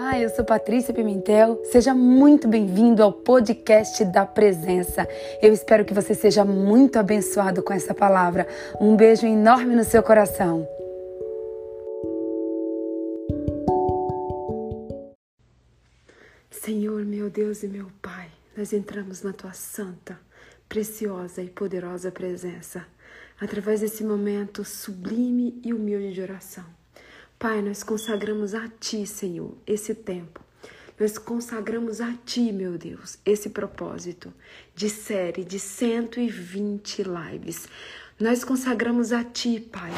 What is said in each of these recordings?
Olá, eu sou Patrícia Pimentel. Seja muito bem-vindo ao podcast da Presença. Eu espero que você seja muito abençoado com essa palavra. Um beijo enorme no seu coração. Senhor, meu Deus e meu Pai, nós entramos na tua santa, preciosa e poderosa presença, através desse momento sublime e humilde de oração. Pai, nós consagramos a Ti, Senhor, esse tempo. Nós consagramos a Ti, meu Deus, esse propósito de série de 120 lives. Nós consagramos a Ti, Pai.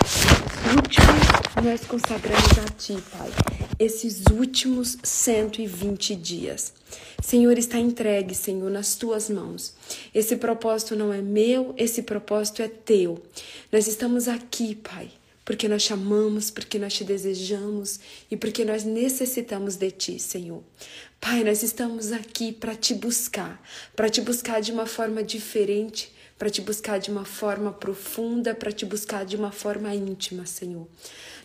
Últimos, nós consagramos a Ti, Pai. Esses últimos 120 dias. Senhor, está entregue, Senhor, nas Tuas mãos. Esse propósito não é meu, esse propósito é Teu. Nós estamos aqui, Pai porque nós chamamos, porque nós te desejamos e porque nós necessitamos de ti, Senhor. Pai, nós estamos aqui para te buscar, para te buscar de uma forma diferente, para te buscar de uma forma profunda, para te buscar de uma forma íntima, Senhor.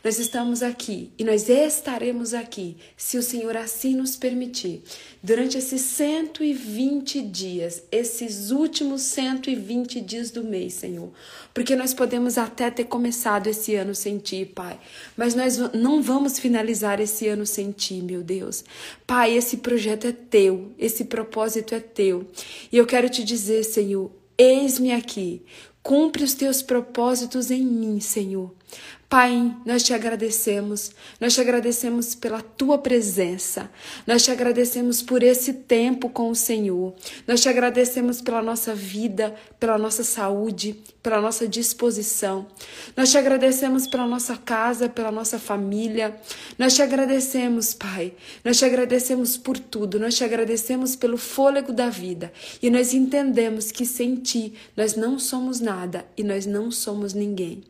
Nós estamos aqui e nós estaremos aqui, se o Senhor assim nos permitir, durante esses 120 dias, esses últimos 120 dias do mês, Senhor. Porque nós podemos até ter começado esse ano sem Ti, Pai, mas nós não vamos finalizar esse ano sem Ti, meu Deus. Pai, esse projeto é Teu, esse propósito é Teu. E eu quero te dizer, Senhor, eis-me aqui. Cumpre os teus propósitos em mim, Senhor. Pai, nós te agradecemos, nós te agradecemos pela tua presença, nós te agradecemos por esse tempo com o Senhor, nós te agradecemos pela nossa vida, pela nossa saúde, pela nossa disposição, nós te agradecemos pela nossa casa, pela nossa família, nós te agradecemos, Pai, nós te agradecemos por tudo, nós te agradecemos pelo fôlego da vida. E nós entendemos que sem ti nós não somos nada e nós não somos ninguém.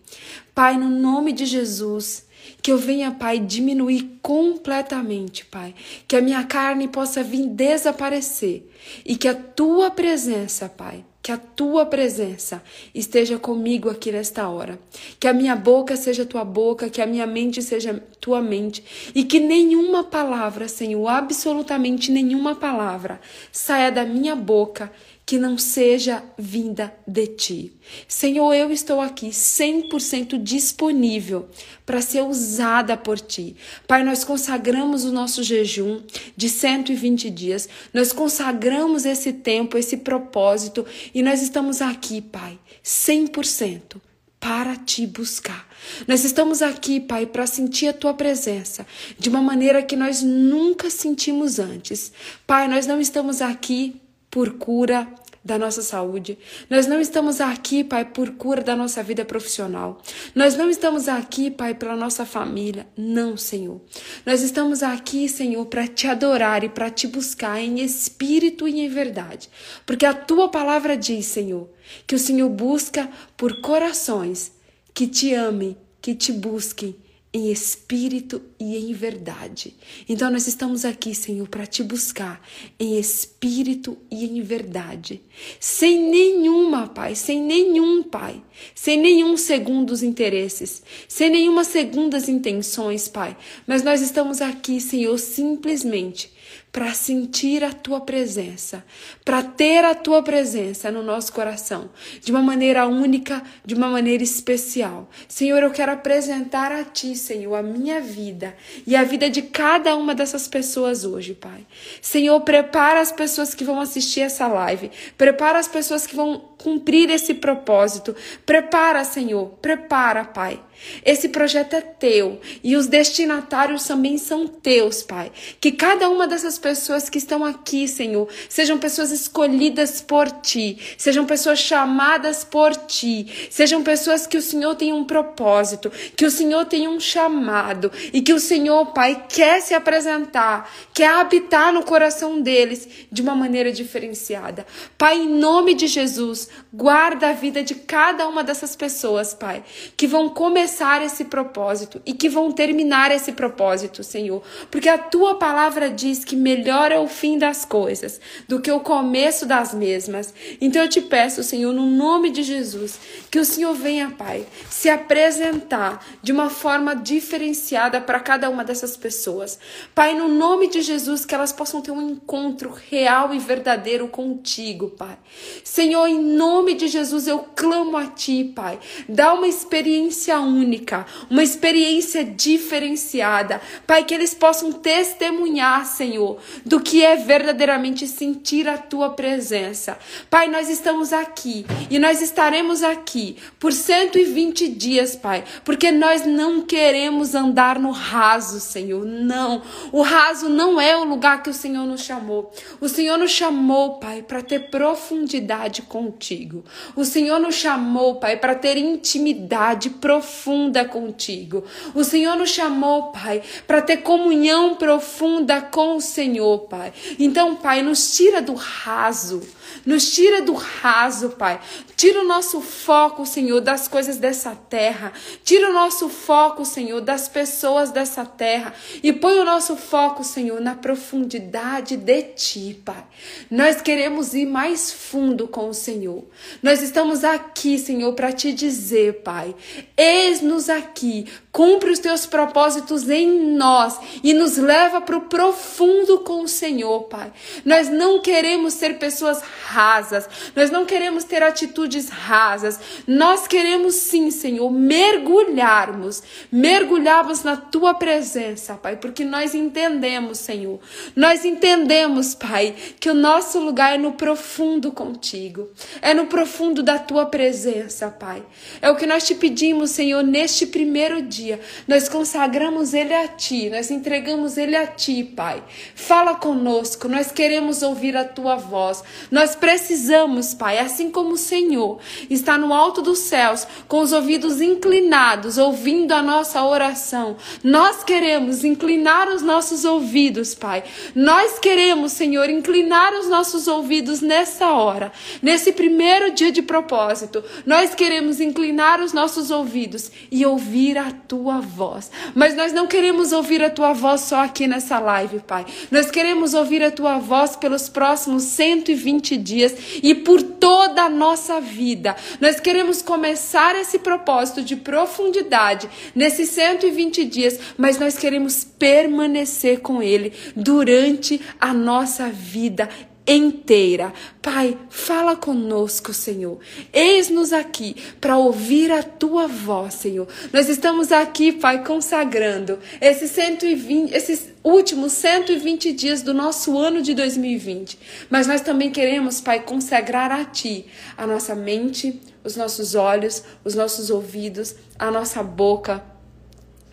Pai, no nome de Jesus, que eu venha, Pai, diminuir completamente, Pai. Que a minha carne possa vir desaparecer. E que a tua presença, Pai, que a tua presença esteja comigo aqui nesta hora. Que a minha boca seja tua boca, que a minha mente seja tua mente. E que nenhuma palavra, Senhor, absolutamente nenhuma palavra, saia da minha boca que não seja vinda de ti. Senhor, eu estou aqui 100% disponível para ser usada por ti. Pai, nós consagramos o nosso jejum de 120 dias, nós consagramos esse tempo, esse propósito e nós estamos aqui, Pai, 100% para te buscar. Nós estamos aqui, Pai, para sentir a tua presença de uma maneira que nós nunca sentimos antes. Pai, nós não estamos aqui por cura da nossa saúde. Nós não estamos aqui, Pai, por cura da nossa vida profissional. Nós não estamos aqui, Pai, pela nossa família. Não, Senhor. Nós estamos aqui, Senhor, para te adorar e para te buscar em espírito e em verdade. Porque a tua palavra diz, Senhor, que o Senhor busca por corações que te amem, que te busquem em espírito e em verdade. Então nós estamos aqui, Senhor, para te buscar em espírito e em verdade. Sem nenhuma, Pai, sem nenhum, Pai, sem nenhum segundos interesses, sem nenhuma segundas intenções, Pai. Mas nós estamos aqui, Senhor, simplesmente para sentir a tua presença, para ter a tua presença no nosso coração, de uma maneira única, de uma maneira especial. Senhor, eu quero apresentar a ti, Senhor, a minha vida e a vida de cada uma dessas pessoas hoje, Pai. Senhor, prepara as pessoas que vão assistir essa live, prepara as pessoas que vão cumprir esse propósito. Prepara, Senhor, prepara, Pai. Esse projeto é teu e os destinatários também são teus, Pai. Que cada uma dessas pessoas que estão aqui, Senhor, sejam pessoas escolhidas por ti, sejam pessoas chamadas por ti, sejam pessoas que o Senhor tem um propósito, que o Senhor tem um chamado e que o Senhor, Pai, quer se apresentar, quer habitar no coração deles de uma maneira diferenciada. Pai, em nome de Jesus, guarda a vida de cada uma dessas pessoas, Pai, que vão começar esse propósito e que vão terminar esse propósito, Senhor. Porque a tua palavra diz que melhor é o fim das coisas do que o começo das mesmas. Então eu te peço, Senhor, no nome de Jesus, que o Senhor venha, Pai, se apresentar de uma forma diferenciada para cada uma dessas pessoas. Pai, no nome de Jesus, que elas possam ter um encontro real e verdadeiro contigo, Pai. Senhor, em nome de Jesus, eu clamo a Ti, Pai. Dá uma experiência única, uma experiência diferenciada. Pai, que eles possam testemunhar, Senhor, do que é verdadeiramente sentir a Tua presença. Pai, nós estamos aqui e nós estaremos aqui por 120 dias, Pai, porque nós não queremos andar no raso, Senhor. Não. O raso não é o lugar que o Senhor nos chamou. O Senhor nos chamou, Pai, para ter profundidade contigo. O Senhor nos chamou, Pai, para ter intimidade profunda contigo. O Senhor nos chamou, Pai, para ter comunhão profunda com o Senhor, Pai. Então, Pai, nos tira do raso raso, nos tira do raso, Pai. Tira o nosso foco, Senhor, das coisas dessa terra. Tira o nosso foco, Senhor, das pessoas dessa terra. E põe o nosso foco, Senhor, na profundidade de Ti, Pai. Nós queremos ir mais fundo com o Senhor. Nós estamos aqui, Senhor, para te dizer, Pai. Eis-nos aqui. Cumpre os teus propósitos em nós e nos leva para o profundo com o Senhor, Pai. Nós não queremos ser pessoas rasas. Nós não queremos ter atitudes rasas. Nós queremos sim, Senhor, mergulharmos, mergulharmos na tua presença, Pai, porque nós entendemos, Senhor. Nós entendemos, Pai, que o nosso lugar é no profundo contigo. É no profundo da tua presença, Pai. É o que nós te pedimos, Senhor, neste primeiro dia. Nós consagramos ele a ti, nós entregamos ele a ti, Pai. Fala conosco, nós queremos ouvir a tua voz. Nós precisamos, Pai, assim como o Senhor está no alto dos céus, com os ouvidos inclinados, ouvindo a nossa oração. Nós queremos inclinar os nossos ouvidos, Pai. Nós queremos, Senhor, inclinar os nossos ouvidos nessa hora, nesse primeiro dia de propósito. Nós queremos inclinar os nossos ouvidos e ouvir a tua voz. Mas nós não queremos ouvir a tua voz só aqui nessa live, Pai. Nós queremos ouvir a tua voz pelos próximos 120 dias e por toda a nossa vida. Nós queremos começar esse propósito de profundidade nesses 120 dias, mas nós queremos permanecer com Ele durante a nossa vida inteira. Pai, fala conosco, Senhor. Eis-nos aqui para ouvir a tua voz, Senhor. Nós estamos aqui, Pai, consagrando esses 120, esses últimos 120 dias do nosso ano de 2020. Mas nós também queremos, Pai, consagrar a ti a nossa mente, os nossos olhos, os nossos ouvidos, a nossa boca,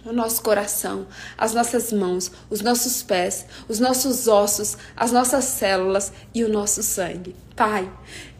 o nosso coração, as nossas mãos, os nossos pés, os nossos ossos, as nossas células e o nosso sangue. Pai,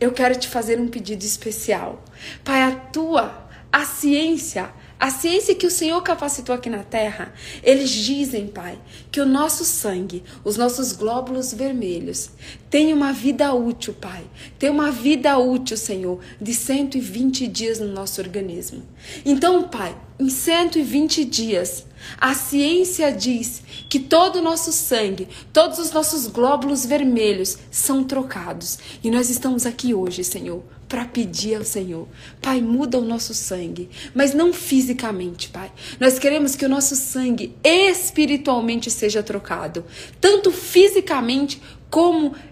eu quero te fazer um pedido especial. Pai, a tua, a ciência, a ciência que o Senhor capacitou aqui na terra, eles dizem, Pai, que o nosso sangue, os nossos glóbulos vermelhos, tem uma vida útil, Pai. Tem uma vida útil, Senhor, de 120 dias no nosso organismo. Então, Pai, em 120 dias, a ciência diz que todo o nosso sangue, todos os nossos glóbulos vermelhos são trocados. E nós estamos aqui hoje, Senhor, para pedir ao Senhor, Pai, muda o nosso sangue, mas não fisicamente, Pai. Nós queremos que o nosso sangue espiritualmente seja trocado, tanto fisicamente como espiritualmente,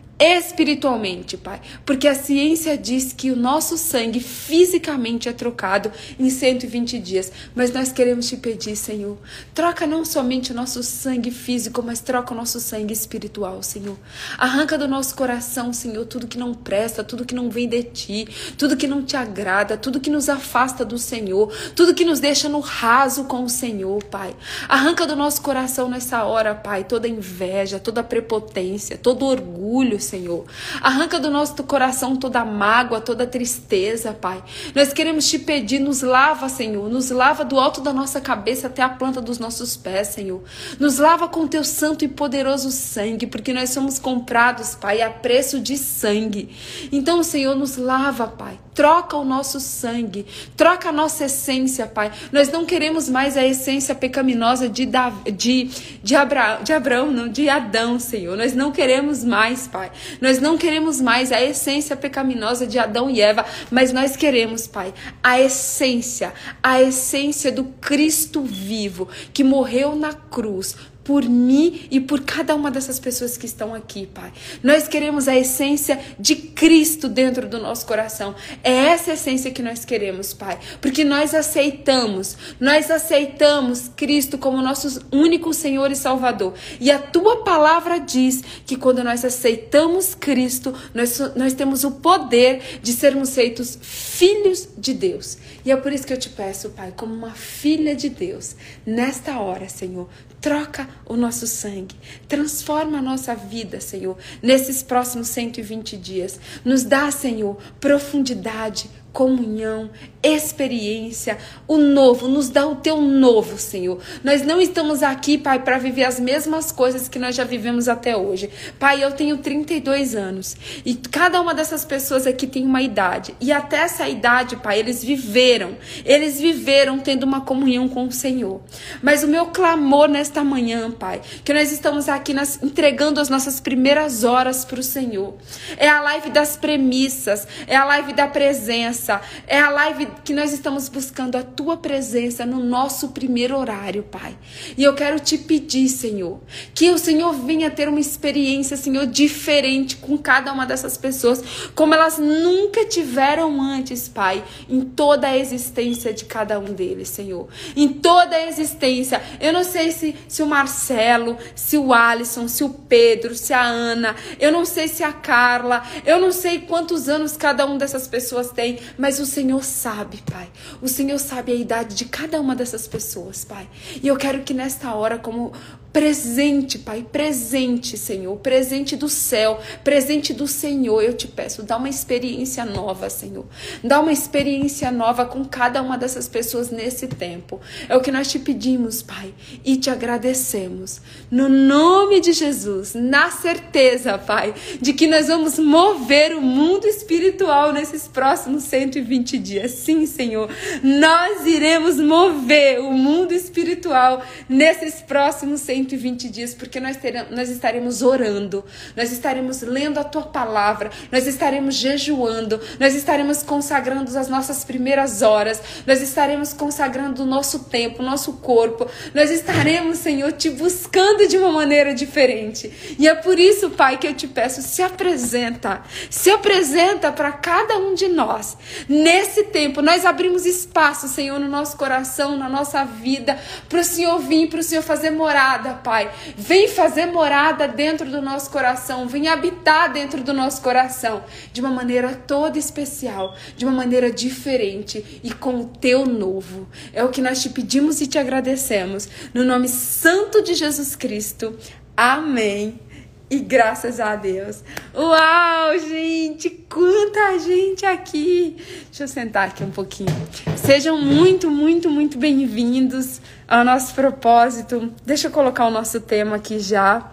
Pai. Porque a ciência diz que o nosso sangue fisicamente é trocado em 120 dias. Mas nós queremos te pedir, Senhor, troca não somente o nosso sangue físico, mas troca o nosso sangue espiritual, Senhor. Arranca do nosso coração, Senhor, tudo que não presta, tudo que não vem de ti, tudo que não te agrada, tudo que nos afasta do Senhor, tudo que nos deixa no raso com o Senhor, Pai. Arranca do nosso coração nessa hora, Pai, toda inveja, toda prepotência, todo orgulho, Senhor. Arranca do nosso coração toda mágoa, toda tristeza, Pai. Nós queremos te pedir, nos lava, Senhor. Nos lava do alto da nossa cabeça até a planta dos nossos pés, Senhor. Nos lava com teu santo e poderoso sangue, porque nós somos comprados, Pai, a preço de sangue. Então, Senhor, nos lava, Pai. Troca o nosso sangue, troca a nossa essência, Pai. Nós não queremos mais a essência pecaminosa de, de, de, Abra, de Abraão, não, de Adão, Senhor. Nós não queremos mais, Pai. Nós não queremos mais a essência pecaminosa de Adão e Eva, mas nós queremos, Pai, a essência, a essência do Cristo vivo que morreu na cruz por mim e por cada uma dessas pessoas que estão aqui, Pai. Nós queremos a essência de Cristo dentro do nosso coração. É essa essência que nós queremos, Pai, porque nós aceitamos, nós aceitamos Cristo como nosso único Senhor e Salvador. E a tua palavra diz que quando nós aceitamos Cristo, nós, nós temos o poder de sermos feitos filhos de Deus. E é por isso que eu te peço, Pai, como uma filha de Deus, nesta hora, Senhor, troca o nosso sangue, transforma a nossa vida, Senhor, nesses próximos 120 dias. Nos dá, Senhor, profundidade, comunhão, experiência, o novo, nos dá o teu novo, Senhor. Nós não estamos aqui, Pai, para viver as mesmas coisas que nós já vivemos até hoje. Pai, eu tenho 32 anos e cada uma dessas pessoas aqui tem uma idade. E até essa idade, Pai, eles viveram, eles viveram tendo uma comunhão com o Senhor. Mas o meu clamor nesta manhã, Pai, que nós estamos aqui nas, entregando as nossas primeiras horas para o Senhor. É a live das premissas, é a live da presença presença. É a live que nós estamos buscando a tua presença no nosso primeiro horário, Pai. E eu quero te pedir, Senhor, que o Senhor venha ter uma experiência, Senhor, diferente com cada uma dessas pessoas, como elas nunca tiveram antes, Pai, em toda a existência de cada um deles, Senhor. Em toda a existência. Eu não sei se, se o Marcelo, se o Alisson, se o Pedro, se a Ana, eu não sei se a Carla, eu não sei quantos anos cada um dessas pessoas tem, mas o Senhor sabe, Pai. O Senhor sabe a idade de cada uma dessas pessoas, Pai. E eu quero que nesta hora, como Presente, Pai, presente, Senhor, presente do céu, presente do Senhor, eu te peço, dá uma experiência nova, Senhor. Dá uma experiência nova com cada uma dessas pessoas nesse tempo. É o que nós te pedimos, Pai, e te agradecemos. No nome de Jesus, na certeza, Pai, de que nós vamos mover o mundo espiritual nesses próximos 120 dias. Sim, Senhor, nós iremos mover o mundo espiritual nesses próximos 120 120 dias, porque nós, teremos, nós estaremos orando, nós estaremos lendo a tua palavra, nós estaremos jejuando, nós estaremos consagrando as nossas primeiras horas, nós estaremos consagrando o nosso tempo, o nosso corpo, nós estaremos, Senhor, te buscando de uma maneira diferente. E é por isso, Pai, que eu te peço, se apresenta, se apresenta para cada um de nós. Nesse tempo, nós abrimos espaço, Senhor, no nosso coração, na nossa vida, para o Senhor vir, para o Senhor fazer morada morada, Pai. Vem fazer morada dentro do nosso coração, vem habitar dentro do nosso coração de uma maneira toda especial, de uma maneira diferente e com o teu novo. É o que nós te pedimos e te agradecemos. No nome santo de Jesus Cristo. Amém. E graças a Deus. Uau, gente, quanta gente aqui. Deixa eu sentar aqui um pouquinho. Sejam muito, muito, muito bem-vindos ao nosso propósito. Deixa eu colocar o nosso tema aqui já.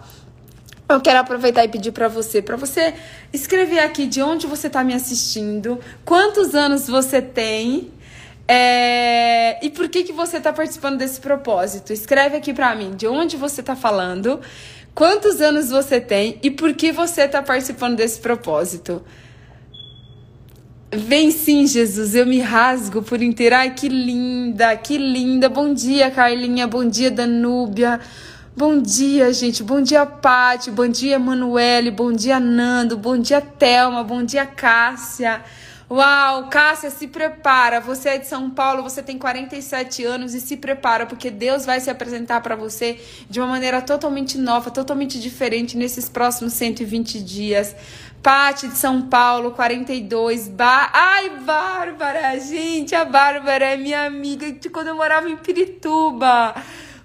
Eu quero aproveitar e pedir para você, para você escrever aqui de onde você está me assistindo, quantos anos você tem é... e por que que você está participando desse propósito. Escreve aqui para mim de onde você está falando quantos anos você tem e por que você está participando desse propósito. Vem sim, Jesus, eu me rasgo por inteiro. Ai, que linda, que linda. Bom dia, Carlinha. Bom dia, Danúbia. Bom dia, gente. Bom dia, Pati. Bom dia, Manuele. Bom dia, Nando. Bom dia, Thelma. Bom dia, Cássia. Uau, Cássia, se prepara. Você é de São Paulo, você tem 47 anos e se prepara, porque Deus vai se apresentar para você de uma maneira totalmente nova, totalmente diferente nesses próximos 120 dias. Pati de São Paulo, 42. Ba Ai, Bárbara, gente, a Bárbara é minha amiga de quando eu morava em Pirituba.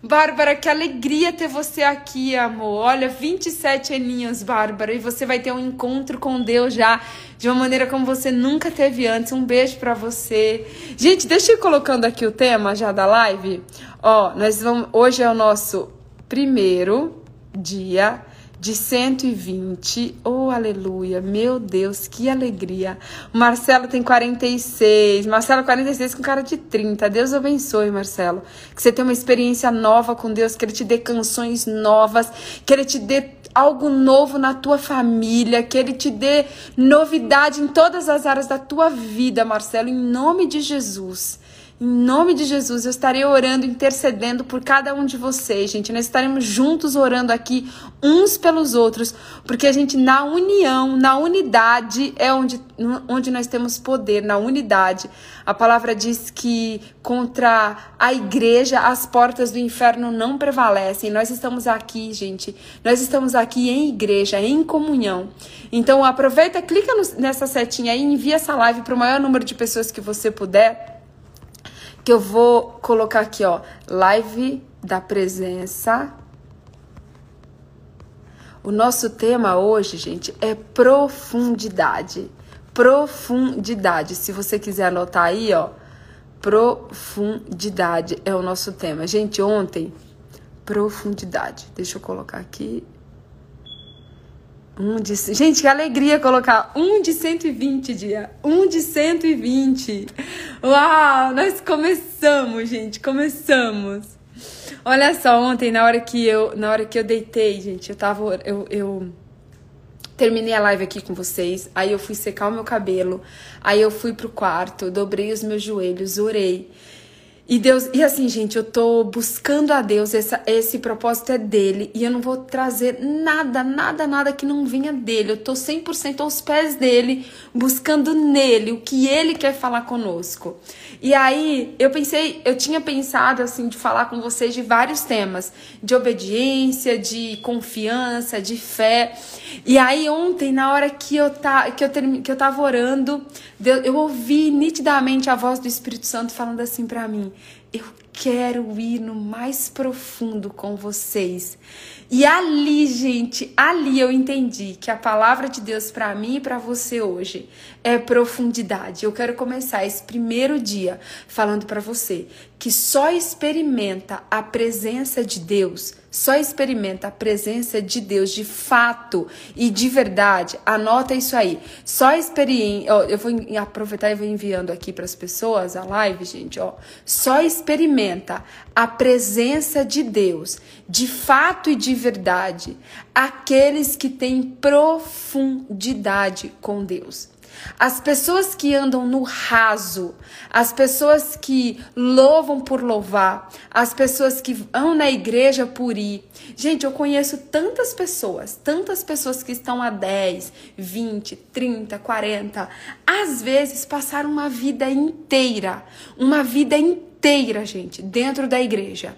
Bárbara, que alegria ter você aqui, amor. Olha, 27 aninhos, Bárbara, e você vai ter um encontro com Deus já de uma maneira como você nunca teve antes. Um beijo para você. Gente, deixa eu ir colocando aqui o tema já da live. Ó, nós vamos hoje é o nosso primeiro dia de 120. Oh, aleluia. Meu Deus, que alegria. Marcelo tem 46. Marcelo 46 com cara de 30. Deus abençoe, Marcelo. Que você tenha uma experiência nova com Deus, que ele te dê canções novas, que ele te dê algo novo na tua família, que ele te dê novidade em todas as áreas da tua vida, Marcelo, em nome de Jesus. Em nome de Jesus, eu estarei orando, intercedendo por cada um de vocês, gente. Nós estaremos juntos orando aqui uns pelos outros, porque a gente, na união, na unidade, é onde, onde nós temos poder, na unidade. A palavra diz que contra a igreja as portas do inferno não prevalecem. Nós estamos aqui, gente. Nós estamos aqui em igreja, em comunhão. Então, aproveita, clica nessa setinha aí, envia essa live para o maior número de pessoas que você puder que eu vou colocar aqui, ó, live da presença. O nosso tema hoje, gente, é profundidade. Profundidade. Se você quiser anotar aí, ó, profundidade é o nosso tema. Gente, ontem, profundidade. Deixa eu colocar aqui. Um de, gente, que alegria colocar um de 120 dia. Um de 120. Uau, nós começamos, gente, começamos. Olha só, ontem na hora que eu, na hora que eu deitei, gente, eu tava eu, eu terminei a live aqui com vocês, aí eu fui secar o meu cabelo, aí eu fui pro quarto, dobrei os meus joelhos, orei. E Deus, e assim, gente, eu tô buscando a Deus, essa, esse propósito é dele, e eu não vou trazer nada, nada, nada que não venha dele. Eu tô 100% aos pés dele, buscando nele o que ele quer falar conosco. E aí, eu pensei, eu tinha pensado assim de falar com vocês de vários temas, de obediência, de confiança, de fé. E aí ontem, na hora que eu tá, que eu que eu tava orando, eu ouvi nitidamente a voz do Espírito Santo falando assim para mim: "Eu quero ir no mais profundo com vocês. E ali, gente, ali eu entendi que a palavra de Deus para mim e para você hoje é profundidade. Eu quero começar esse primeiro dia falando para você que só experimenta a presença de Deus, só experimenta a presença de Deus de fato e de verdade. Anota isso aí. Só experiência, eu vou aproveitar e vou enviando aqui para as pessoas a live, gente, ó. Só experimenta a presença de Deus de fato e de verdade aqueles que têm profundidade com Deus. As pessoas que andam no raso, as pessoas que louvam por louvar, as pessoas que vão na igreja por ir. Gente, eu conheço tantas pessoas, tantas pessoas que estão há 10, 20, 30, 40, às vezes passaram uma vida inteira, uma vida inteira, gente, dentro da igreja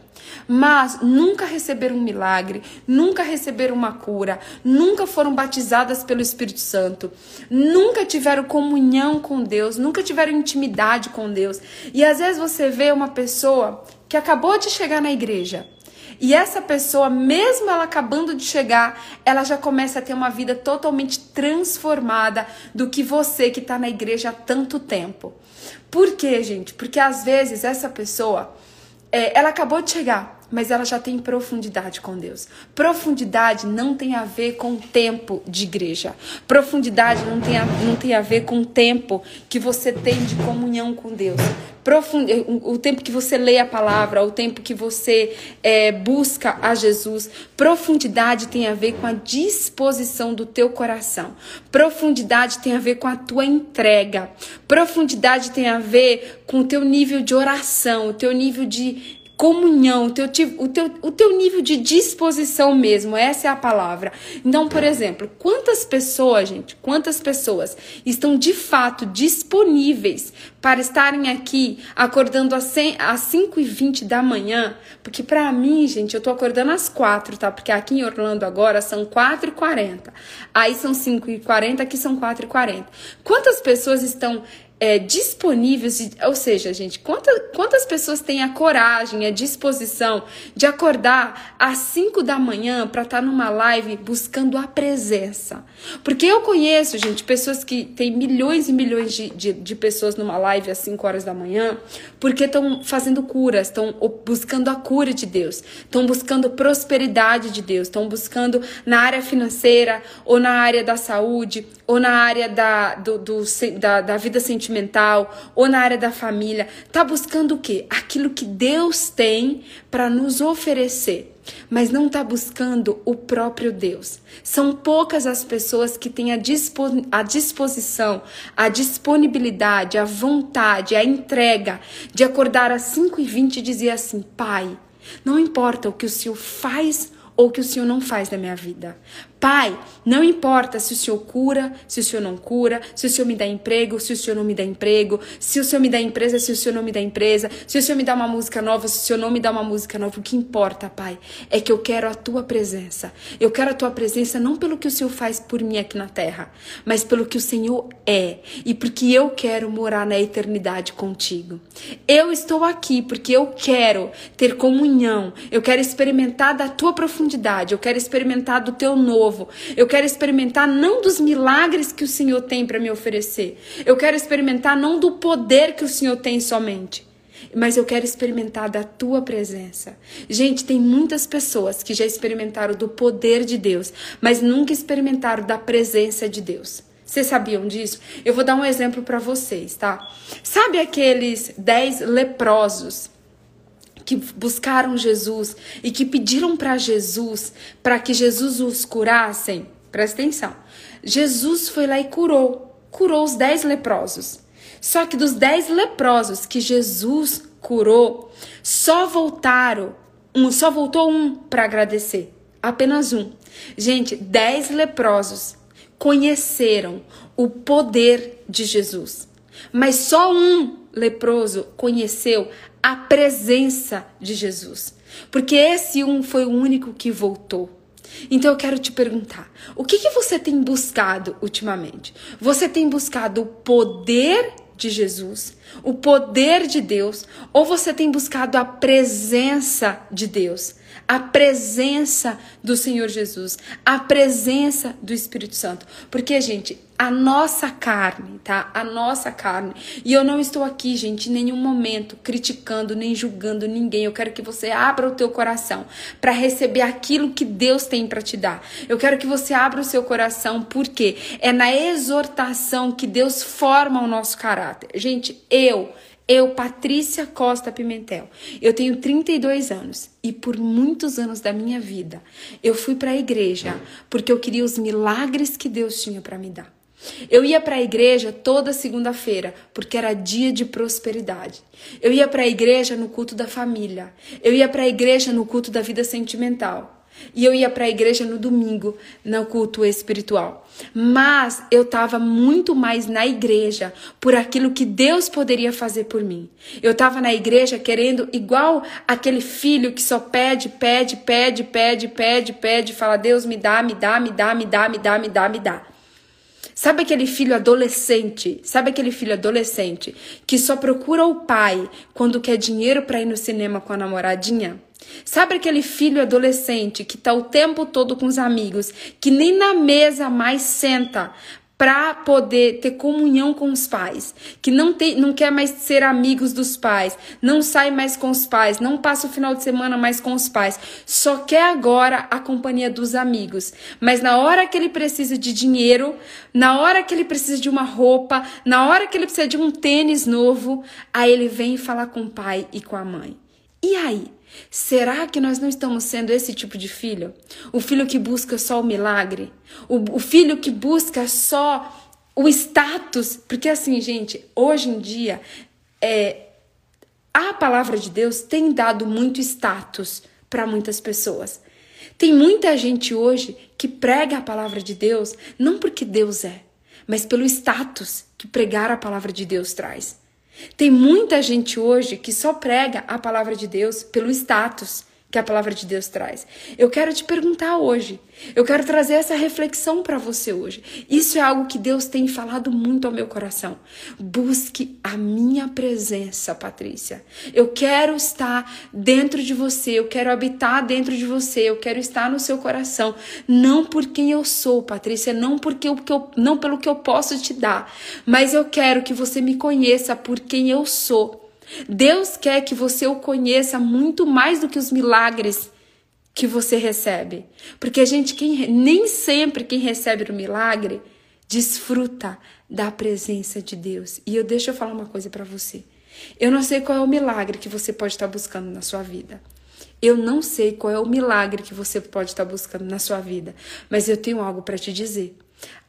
mas nunca receberam um milagre, nunca receberam uma cura, nunca foram batizadas pelo Espírito Santo, nunca tiveram comunhão com Deus, nunca tiveram intimidade com Deus. E às vezes você vê uma pessoa que acabou de chegar na igreja. E essa pessoa, mesmo ela acabando de chegar, ela já começa a ter uma vida totalmente transformada do que você que está na igreja há tanto tempo. Por quê, gente? Porque às vezes essa pessoa é, ela acabou de chegar, mas ela já tem profundidade com Deus. Profundidade não tem a ver com tempo de igreja. Profundidade não tem a, não tem a ver com o tempo que você tem de comunhão com Deus. Profund, o tempo que você lê a palavra, o tempo que você é, busca a Jesus. Profundidade tem a ver com a disposição do teu coração. Profundidade tem a ver com a tua entrega. Profundidade tem a ver com o teu nível de oração, o teu nível de comunhão, o teu, o, teu, o teu nível de disposição mesmo, essa é a palavra. Então, por exemplo, quantas pessoas, gente, quantas pessoas estão de fato disponíveis para estarem aqui acordando às 5 e 20 da manhã? Porque para mim, gente, eu tô acordando às 4, tá? Porque aqui em Orlando agora são 4 e 40. Aí são 5 e 40, aqui são 4 e 40. Quantas pessoas estão é, disponíveis, ou seja, gente, quantas, quantas pessoas têm a coragem, a disposição de acordar às 5 da manhã para estar tá numa live buscando a presença? Porque eu conheço, gente, pessoas que têm milhões e milhões de, de, de pessoas numa live às 5 horas da manhã, porque estão fazendo curas, estão buscando a cura de Deus, estão buscando prosperidade de Deus, estão buscando na área financeira, ou na área da saúde, ou na área da, do, do da, da vida sentimental ou na área da família, tá buscando o quê? Aquilo que Deus tem para nos oferecer mas não está buscando o próprio Deus. São poucas as pessoas que têm a, dispo a disposição, a disponibilidade, a vontade, a entrega de acordar às 5 e 20 e dizer assim: Pai, não importa o que o Senhor faz ou o que o Senhor não faz na minha vida. Pai, não importa se o Senhor cura, se o Senhor não cura, se o Senhor me dá emprego, se o Senhor não me dá emprego, se o Senhor me dá empresa, se o Senhor não me dá empresa, se o Senhor me dá uma música nova, se o Senhor não me dá uma música nova. O que importa, Pai, é que eu quero a tua presença. Eu quero a tua presença não pelo que o Senhor faz por mim aqui na terra, mas pelo que o Senhor é e porque eu quero morar na eternidade contigo. Eu estou aqui porque eu quero ter comunhão, eu quero experimentar da tua profundidade, eu quero experimentar do teu novo novo. Eu quero experimentar não dos milagres que o Senhor tem para me oferecer. Eu quero experimentar não do poder que o Senhor tem somente mas eu quero experimentar da tua presença. Gente, tem muitas pessoas que já experimentaram do poder de Deus, mas nunca experimentaram da presença de Deus. Vocês sabiam disso? Eu vou dar um exemplo para vocês, tá? Sabe aqueles dez leprosos que buscaram Jesus e que pediram para Jesus para que Jesus os curassem, presta atenção. Jesus foi lá e curou, curou os dez leprosos. Só que dos dez leprosos que Jesus curou, só voltaram um, só voltou um para agradecer, apenas um. Gente, dez leprosos conheceram o poder de Jesus, mas só um leproso conheceu a presença de Jesus. Porque esse um foi o único que voltou. Então eu quero te perguntar: o que, que você tem buscado ultimamente? Você tem buscado o poder de Jesus, o poder de Deus, ou você tem buscado a presença de Deus? a presença do Senhor Jesus, a presença do Espírito Santo. Porque, gente, a nossa carne, tá? A nossa carne. E eu não estou aqui, gente, em nenhum momento criticando nem julgando ninguém. Eu quero que você abra o teu coração para receber aquilo que Deus tem para te dar. Eu quero que você abra o seu coração porque é na exortação que Deus forma o nosso caráter. Gente, eu, Patrícia Costa Pimentel, eu tenho 32 anos e por muitos anos da minha vida eu fui para a igreja porque eu queria os milagres que Deus tinha para me dar. Eu ia para a igreja toda segunda-feira, porque era dia de prosperidade. Eu ia para a igreja no culto da família. Eu ia para a igreja no culto da vida sentimental. E eu ia para a igreja no domingo, no culto espiritual. Mas eu estava muito mais na igreja por aquilo que Deus poderia fazer por mim. Eu estava na igreja querendo, igual aquele filho que só pede, pede, pede, pede, pede, pede, fala: Deus me dá, me dá, me dá, me dá, me dá, me dá, me dá. Sabe aquele filho adolescente? Sabe aquele filho adolescente que só procura o pai quando quer dinheiro para ir no cinema com a namoradinha? Sabe aquele filho adolescente que está o tempo todo com os amigos, que nem na mesa mais senta para poder ter comunhão com os pais, que não, tem, não quer mais ser amigos dos pais, não sai mais com os pais, não passa o final de semana mais com os pais, só quer agora a companhia dos amigos. Mas na hora que ele precisa de dinheiro, na hora que ele precisa de uma roupa, na hora que ele precisa de um tênis novo, aí ele vem falar com o pai e com a mãe. E aí? Será que nós não estamos sendo esse tipo de filho? O filho que busca só o milagre? O, o filho que busca só o status? Porque assim, gente, hoje em dia, é, a palavra de Deus tem dado muito status para muitas pessoas. Tem muita gente hoje que prega a palavra de Deus não porque Deus é, mas pelo status que pregar a palavra de Deus traz. Tem muita gente hoje que só prega a palavra de Deus pelo status que a palavra de Deus traz. Eu quero te perguntar hoje. Eu quero trazer essa reflexão para você hoje. Isso é algo que Deus tem falado muito ao meu coração. Busque a minha presença, Patrícia. Eu quero estar dentro de você, eu quero habitar dentro de você, eu quero estar no seu coração, não por quem eu sou, Patrícia, não porque eu, não pelo que eu posso te dar, mas eu quero que você me conheça por quem eu sou. Deus quer que você o conheça muito mais do que os milagres que você recebe. Porque a gente quem, nem sempre quem recebe o milagre desfruta da presença de Deus. E eu deixo eu falar uma coisa para você. Eu não sei qual é o milagre que você pode estar buscando na sua vida. Eu não sei qual é o milagre que você pode estar buscando na sua vida, mas eu tenho algo para te dizer.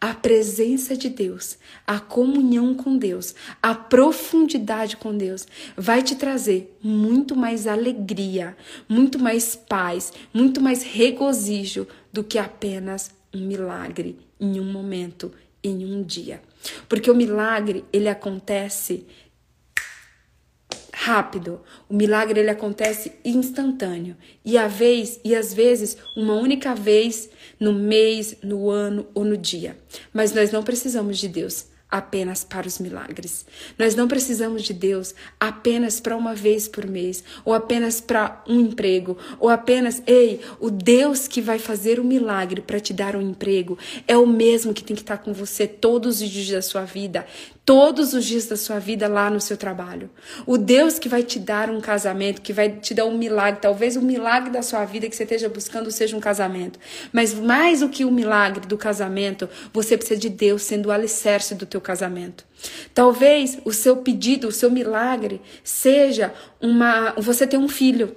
A presença de Deus, a comunhão com Deus, a profundidade com Deus vai te trazer muito mais alegria, muito mais paz, muito mais regozijo do que apenas um milagre em um momento, em um dia. Porque o milagre, ele acontece rápido. O milagre ele acontece instantâneo. E a vez e às vezes uma única vez no mês, no ano ou no dia. Mas nós não precisamos de Deus apenas para os milagres. Nós não precisamos de Deus apenas para uma vez por mês, ou apenas para um emprego, ou apenas, ei, o Deus que vai fazer o um milagre para te dar um emprego é o mesmo que tem que estar com você todos os dias da sua vida todos os dias da sua vida lá no seu trabalho. O Deus que vai te dar um casamento, que vai te dar um milagre, talvez o milagre da sua vida que você esteja buscando seja um casamento. Mas mais do que o milagre do casamento, você precisa de Deus sendo o alicerce do teu casamento. Talvez o seu pedido, o seu milagre seja uma você ter um filho.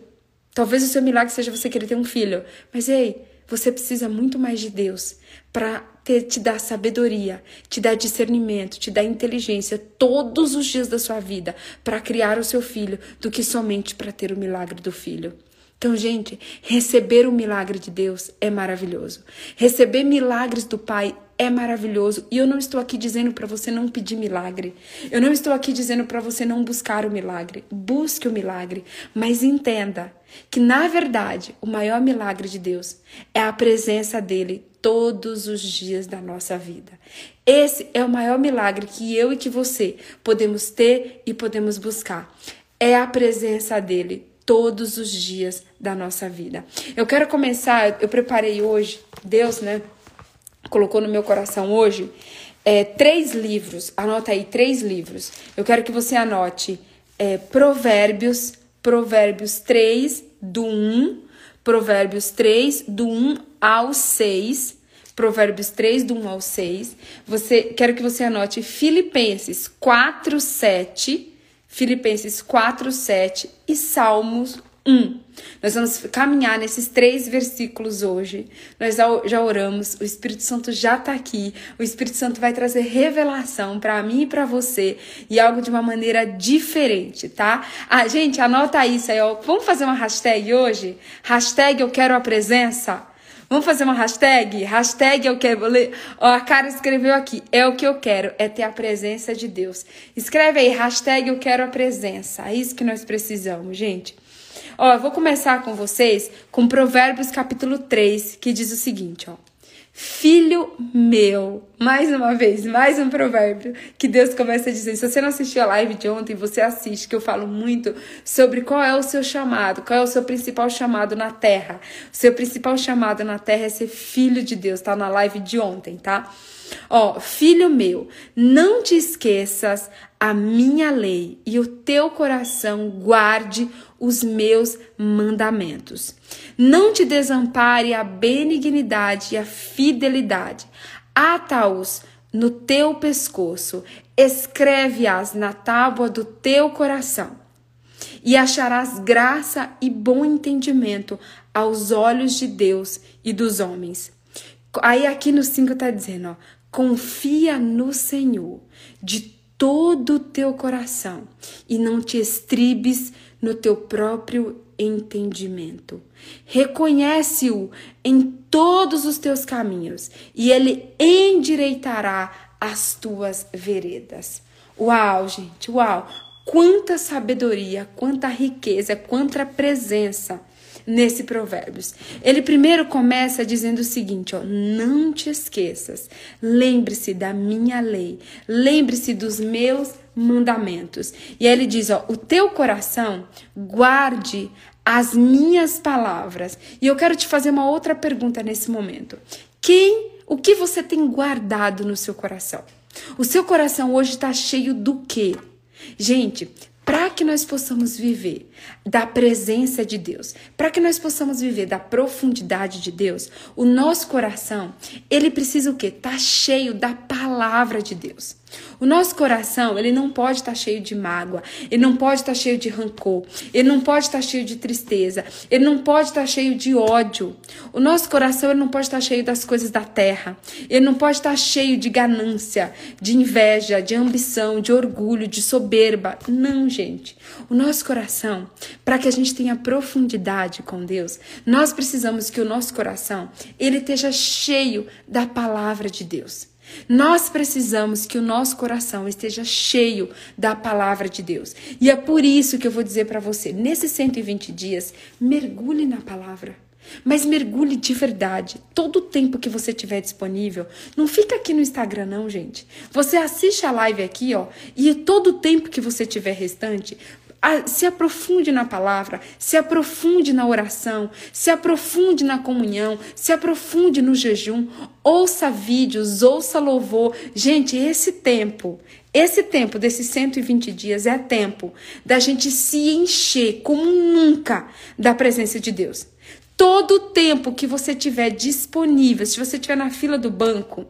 Talvez o seu milagre seja você querer ter um filho. Mas ei, você precisa muito mais de Deus para te dar sabedoria, te dar discernimento, te dar inteligência todos os dias da sua vida para criar o seu filho do que somente para ter o milagre do filho. Então, gente, receber o milagre de Deus é maravilhoso. Receber milagres do Pai é maravilhoso. E eu não estou aqui dizendo para você não pedir milagre. Eu não estou aqui dizendo para você não buscar o milagre. Busque o milagre, mas entenda que na verdade o maior milagre de Deus é a presença dele todos os dias da nossa vida. Esse é o maior milagre que eu e que você podemos ter e podemos buscar. É a presença dele todos os dias da nossa vida. Eu quero começar, eu preparei hoje, Deus, né, colocou no meu coração hoje, é, três livros. Anota aí, três livros. Eu quero que você anote é, Provérbios, Provérbios 3, do 1, Provérbios 3, do 1 ao 6. Provérbios 3, do 1 ao 6. Você, quero que você anote Filipenses 4, 7 Filipenses 4, 7 e Salmos 1. Nós vamos caminhar nesses três versículos hoje. Nós já oramos, o Espírito Santo já está aqui. O Espírito Santo vai trazer revelação para mim e para você e algo de uma maneira diferente, tá? Ah, gente, anota isso aí, ó. Vamos fazer uma hashtag hoje? Hashtag eu quero a presença. Vamos fazer uma hashtag? Hashtag eu quero. Ler. Ó, a cara escreveu aqui. É o que eu quero, é ter a presença de Deus. Escreve aí, hashtag eu quero a presença. É isso que nós precisamos, gente. Ó, eu vou começar com vocês com Provérbios capítulo 3, que diz o seguinte, ó. Filho meu. Mais uma vez, mais um provérbio que Deus começa a dizer. Se você não assistiu a live de ontem, você assiste, que eu falo muito sobre qual é o seu chamado, qual é o seu principal chamado na terra. O seu principal chamado na terra é ser filho de Deus, tá na live de ontem, tá? Ó, filho meu, não te esqueças a minha lei e o teu coração guarde os meus mandamentos. Não te desampare a benignidade e a fidelidade. Ata-os no teu pescoço, escreve-as na tábua do teu coração. E acharás graça e bom entendimento aos olhos de Deus e dos homens. Aí aqui no 5 está dizendo, ó, confia no Senhor de todo o teu coração e não te estribes no teu próprio entendimento. Reconhece-o em todos os teus caminhos e ele endireitará as tuas veredas. Uau, gente, uau! Quanta sabedoria, quanta riqueza, quanta presença nesse Provérbios. Ele primeiro começa dizendo o seguinte, ó: "Não te esqueças. Lembre-se da minha lei. Lembre-se dos meus mandamentos". E aí ele diz, ó: "O teu coração guarde as minhas palavras". E eu quero te fazer uma outra pergunta nesse momento. Quem, o que você tem guardado no seu coração? O seu coração hoje está cheio do quê? Gente, para que nós possamos viver da presença de Deus, para que nós possamos viver da profundidade de Deus, o nosso coração, ele precisa o quê? Tá cheio da palavra de Deus. O nosso coração, ele não pode estar tá cheio de mágoa, ele não pode estar tá cheio de rancor, ele não pode estar tá cheio de tristeza, ele não pode estar cheio de ódio. O nosso coração, ele não pode estar cheio das coisas da terra, ele não pode estar cheio de ganância, de inveja, de ambição, de orgulho, de soberba. Não, gente. O nosso coração, para que a gente tenha profundidade com Deus, nós precisamos que o nosso coração, ele esteja cheio da palavra de Deus. Nós precisamos que o nosso coração esteja cheio da palavra de Deus. E é por isso que eu vou dizer para você, nesses 120 dias, mergulhe na palavra. Mas mergulhe de verdade. Todo o tempo que você tiver disponível, não fica aqui no Instagram não, gente. Você assiste a live aqui, ó, e todo o tempo que você tiver restante, se aprofunde na palavra, se aprofunde na oração, se aprofunde na comunhão, se aprofunde no jejum, ouça vídeos, ouça louvor. Gente, esse tempo, esse tempo desses 120 dias é tempo da gente se encher como nunca da presença de Deus. Todo o tempo que você tiver disponível, se você estiver na fila do banco,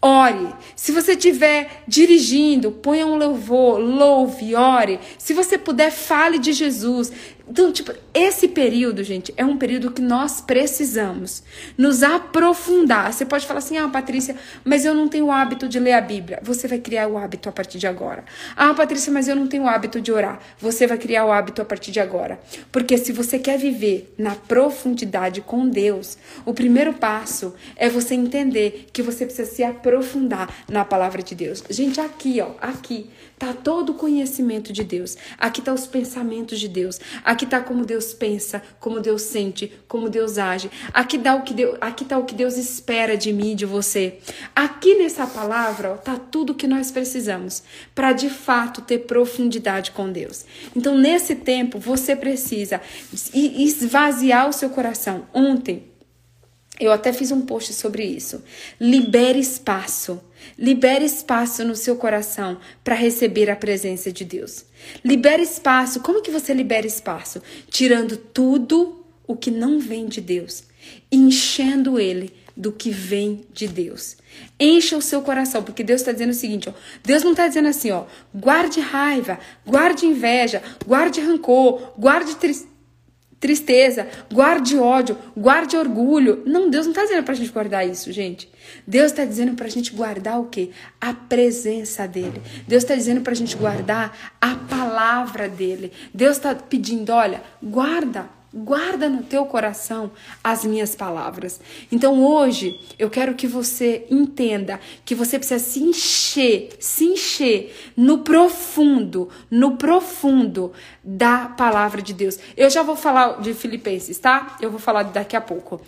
ore. Se você estiver dirigindo, ponha um louvor, louve, ore. Se você puder, fale de Jesus. Então, tipo, esse período, gente, é um período que nós precisamos nos aprofundar. Você pode falar assim: ah, Patrícia, mas eu não tenho o hábito de ler a Bíblia. Você vai criar o hábito a partir de agora. Ah, Patrícia, mas eu não tenho o hábito de orar. Você vai criar o hábito a partir de agora. Porque se você quer viver na profundidade com Deus, o primeiro passo é você entender que você precisa se aprofundar na palavra de Deus. Gente, aqui, ó, aqui tá todo o conhecimento de Deus. Aqui tá os pensamentos de Deus. Aqui está como Deus pensa, como Deus sente, como Deus age. Aqui, dá o que Deus, aqui tá o que Deus espera de mim e de você. Aqui nessa palavra está tudo o que nós precisamos para de fato ter profundidade com Deus. Então, nesse tempo, você precisa esvaziar o seu coração. Ontem, eu até fiz um post sobre isso. Libere espaço. Libere espaço no seu coração para receber a presença de Deus. Libere espaço. Como que você libera espaço? Tirando tudo o que não vem de Deus, enchendo ele do que vem de Deus. Encha o seu coração, porque Deus está dizendo o seguinte: ó, Deus não está dizendo assim, ó, guarde raiva, guarde inveja, guarde rancor, guarde tristeza tristeza, guarde ódio, guarde orgulho. Não, Deus não está dizendo para a gente guardar isso, gente. Deus está dizendo para a gente guardar o quê? A presença dele. Deus está dizendo para a gente guardar a palavra dele. Deus está pedindo, olha, guarda Guarda no teu coração as minhas palavras. Então hoje eu quero que você entenda que você precisa se encher, se encher no profundo, no profundo da palavra de Deus. Eu já vou falar de Filipenses, tá? Eu vou falar daqui a pouco.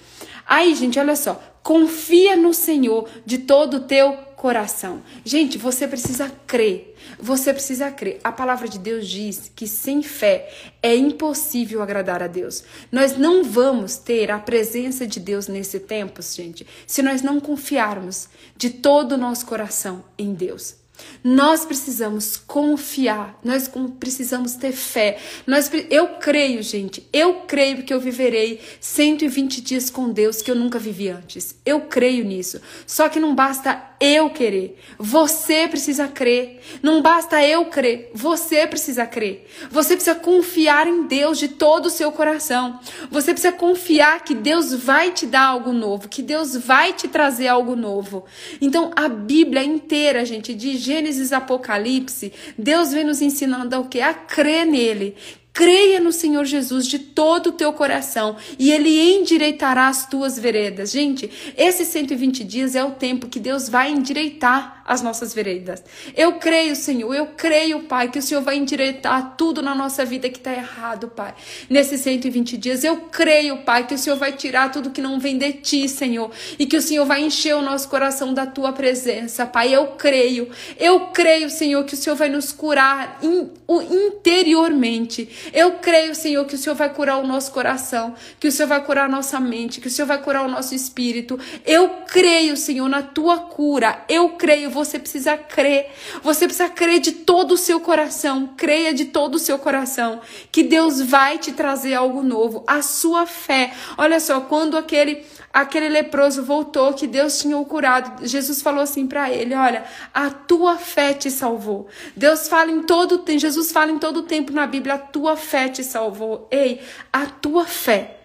Aí, gente, olha só. Confia no Senhor de todo o teu coração. Gente, você precisa crer. Você precisa crer. A palavra de Deus diz que sem fé é impossível agradar a Deus. Nós não vamos ter a presença de Deus nesse tempo, gente, se nós não confiarmos de todo o nosso coração em Deus. Nós precisamos confiar, nós precisamos ter fé. Nós, eu creio, gente, eu creio que eu viverei 120 dias com Deus que eu nunca vivi antes. Eu creio nisso. Só que não basta eu querer, você precisa crer. Não basta eu crer, você precisa crer. Você precisa confiar em Deus de todo o seu coração. Você precisa confiar que Deus vai te dar algo novo, que Deus vai te trazer algo novo. Então, a Bíblia inteira, gente, de Gênesis Apocalipse, Deus vem nos ensinando o que? A crer nele Creia no Senhor Jesus de todo o teu coração e ele endireitará as tuas veredas. Gente, esses 120 dias é o tempo que Deus vai endireitar as nossas veredas. Eu creio, Senhor, eu creio, Pai, que o Senhor vai endireitar tudo na nossa vida que está errado, Pai. Nesses 120 dias, eu creio, Pai, que o Senhor vai tirar tudo que não vem de ti, Senhor, e que o Senhor vai encher o nosso coração da tua presença, Pai. Eu creio, eu creio, Senhor, que o Senhor vai nos curar in, interiormente. Eu creio, Senhor, que o Senhor vai curar o nosso coração, que o Senhor vai curar a nossa mente, que o Senhor vai curar o nosso espírito. Eu creio, Senhor, na tua cura. Eu creio, você precisa crer. Você precisa crer de todo o seu coração. Creia de todo o seu coração que Deus vai te trazer algo novo. A sua fé. Olha só, quando aquele aquele leproso voltou, que Deus tinha o curado. Jesus falou assim para ele: Olha, a tua fé te salvou. Deus fala em todo tempo, Jesus fala em todo tempo na Bíblia: a tua fé te salvou. Ei, a tua fé,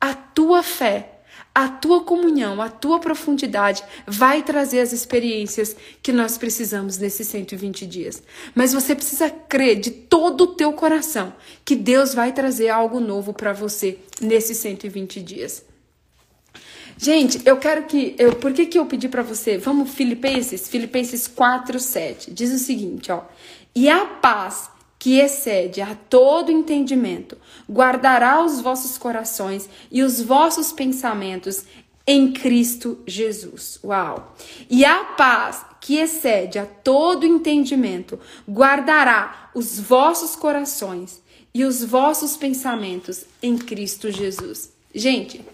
a tua fé. A tua comunhão, a tua profundidade vai trazer as experiências que nós precisamos nesses 120 dias. Mas você precisa crer de todo o teu coração que Deus vai trazer algo novo para você nesses 120 dias. Gente, eu quero que. Eu, por que, que eu pedi para você? Vamos, Filipenses, Filipenses 4, 7. Diz o seguinte, ó. E a paz que excede a todo entendimento guardará os vossos corações e os vossos pensamentos em Cristo Jesus. Uau! E a paz que excede a todo entendimento guardará os vossos corações e os vossos pensamentos em Cristo Jesus. Gente,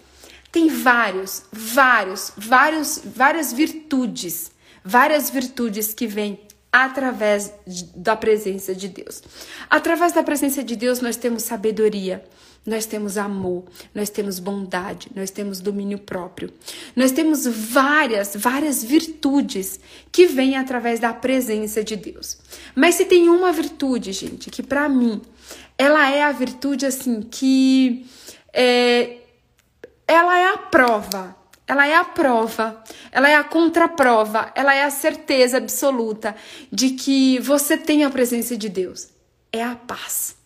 tem vários, vários, vários, várias virtudes, várias virtudes que vêm através da presença de Deus. Através da presença de Deus nós temos sabedoria, nós temos amor, nós temos bondade, nós temos domínio próprio. Nós temos várias, várias virtudes que vêm através da presença de Deus. Mas se tem uma virtude, gente, que para mim ela é a virtude assim que é, ela é a prova. Ela é a prova, ela é a contraprova, ela é a certeza absoluta de que você tem a presença de Deus. É a paz.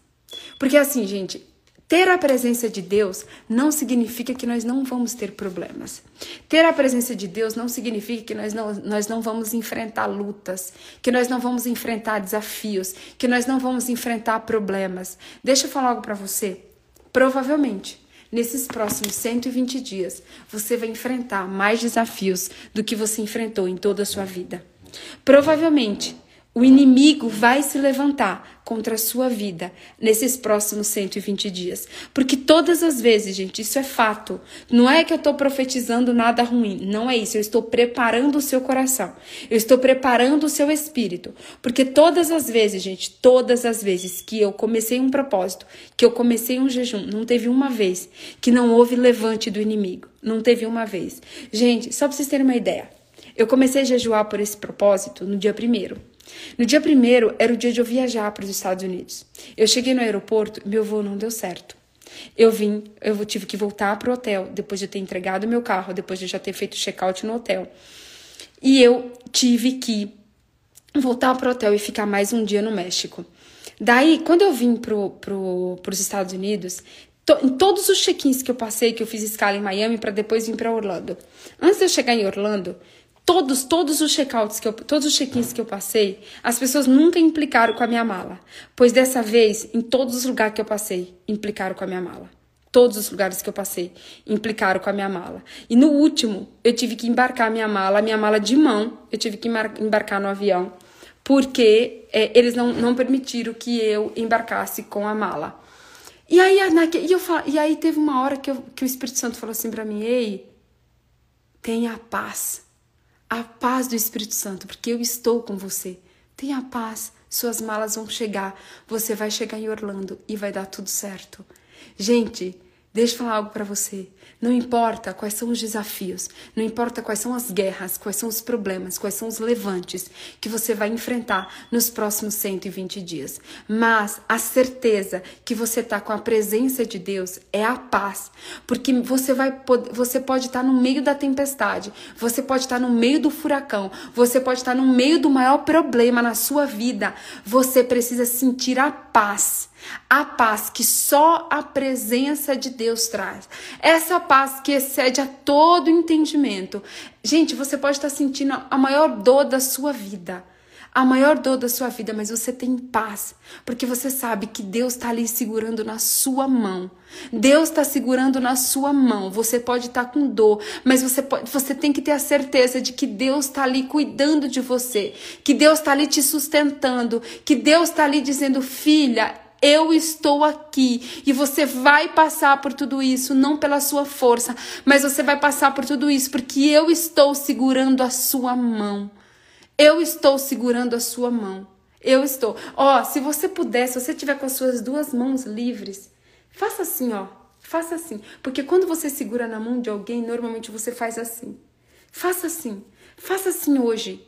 Porque assim, gente, ter a presença de Deus não significa que nós não vamos ter problemas. Ter a presença de Deus não significa que nós não, nós não vamos enfrentar lutas, que nós não vamos enfrentar desafios, que nós não vamos enfrentar problemas. Deixa eu falar algo para você. Provavelmente Nesses próximos 120 dias, você vai enfrentar mais desafios do que você enfrentou em toda a sua vida. Provavelmente, o inimigo vai se levantar contra a sua vida nesses próximos 120 dias. Porque todas as vezes, gente, isso é fato. Não é que eu estou profetizando nada ruim. Não é isso. Eu estou preparando o seu coração. Eu estou preparando o seu espírito. Porque todas as vezes, gente, todas as vezes que eu comecei um propósito, que eu comecei um jejum, não teve uma vez que não houve levante do inimigo. Não teve uma vez. Gente, só para vocês terem uma ideia. Eu comecei a jejuar por esse propósito no dia primeiro. No dia primeiro era o dia de eu viajar para os Estados Unidos. Eu cheguei no aeroporto, meu voo não deu certo. Eu vim, eu tive que voltar para o hotel depois de ter entregado meu carro, depois de já ter feito check-out no hotel. E eu tive que voltar para o hotel e ficar mais um dia no México. Daí, quando eu vim para pro, os Estados Unidos, to, em todos os check-ins que eu passei, que eu fiz escala em Miami para depois vir para Orlando. Antes de eu chegar em Orlando, todos, todos os checkouts que eu, todos os check-ins que eu passei, as pessoas nunca implicaram com a minha mala, pois dessa vez, em todos os lugares que eu passei, implicaram com a minha mala. Todos os lugares que eu passei implicaram com a minha mala. E no último, eu tive que embarcar a minha mala, a minha mala de mão, eu tive que embarcar no avião, porque é, eles não, não permitiram que eu embarcasse com a mala. E aí, e, eu, e aí teve uma hora que, eu, que o Espírito Santo falou assim para mim: Ei, tenha paz a paz do Espírito Santo, porque eu estou com você. Tenha paz, suas malas vão chegar, você vai chegar em Orlando e vai dar tudo certo. Gente, deixa eu falar algo para você. Não importa quais são os desafios, não importa quais são as guerras, quais são os problemas, quais são os levantes que você vai enfrentar nos próximos 120 dias. Mas a certeza que você está com a presença de Deus é a paz, porque você vai você pode estar tá no meio da tempestade, você pode estar tá no meio do furacão, você pode estar tá no meio do maior problema na sua vida. Você precisa sentir a paz A paz que só a presença de Deus traz. Essa paz que excede a todo entendimento. Gente, você pode estar sentindo a maior dor da sua vida a maior dor da sua vida, mas você tem paz, porque você sabe que Deus está ali segurando na sua mão. Deus está segurando na sua mão. Você pode estar tá com dor, mas você, pode, você tem que ter a certeza de que Deus está ali cuidando de você, que Deus está ali te sustentando, que Deus está ali dizendo, filha, eu estou aqui e você vai passar por tudo isso, não pela sua força, mas você vai passar por tudo isso porque eu estou segurando a sua mão. Eu estou segurando a sua mão. Eu estou. Ó, se você puder, se você tiver com as suas duas mãos livres, faça assim, ó. Faça assim. Porque quando você segura na mão de alguém, normalmente você faz assim. Faça assim. Faça assim hoje.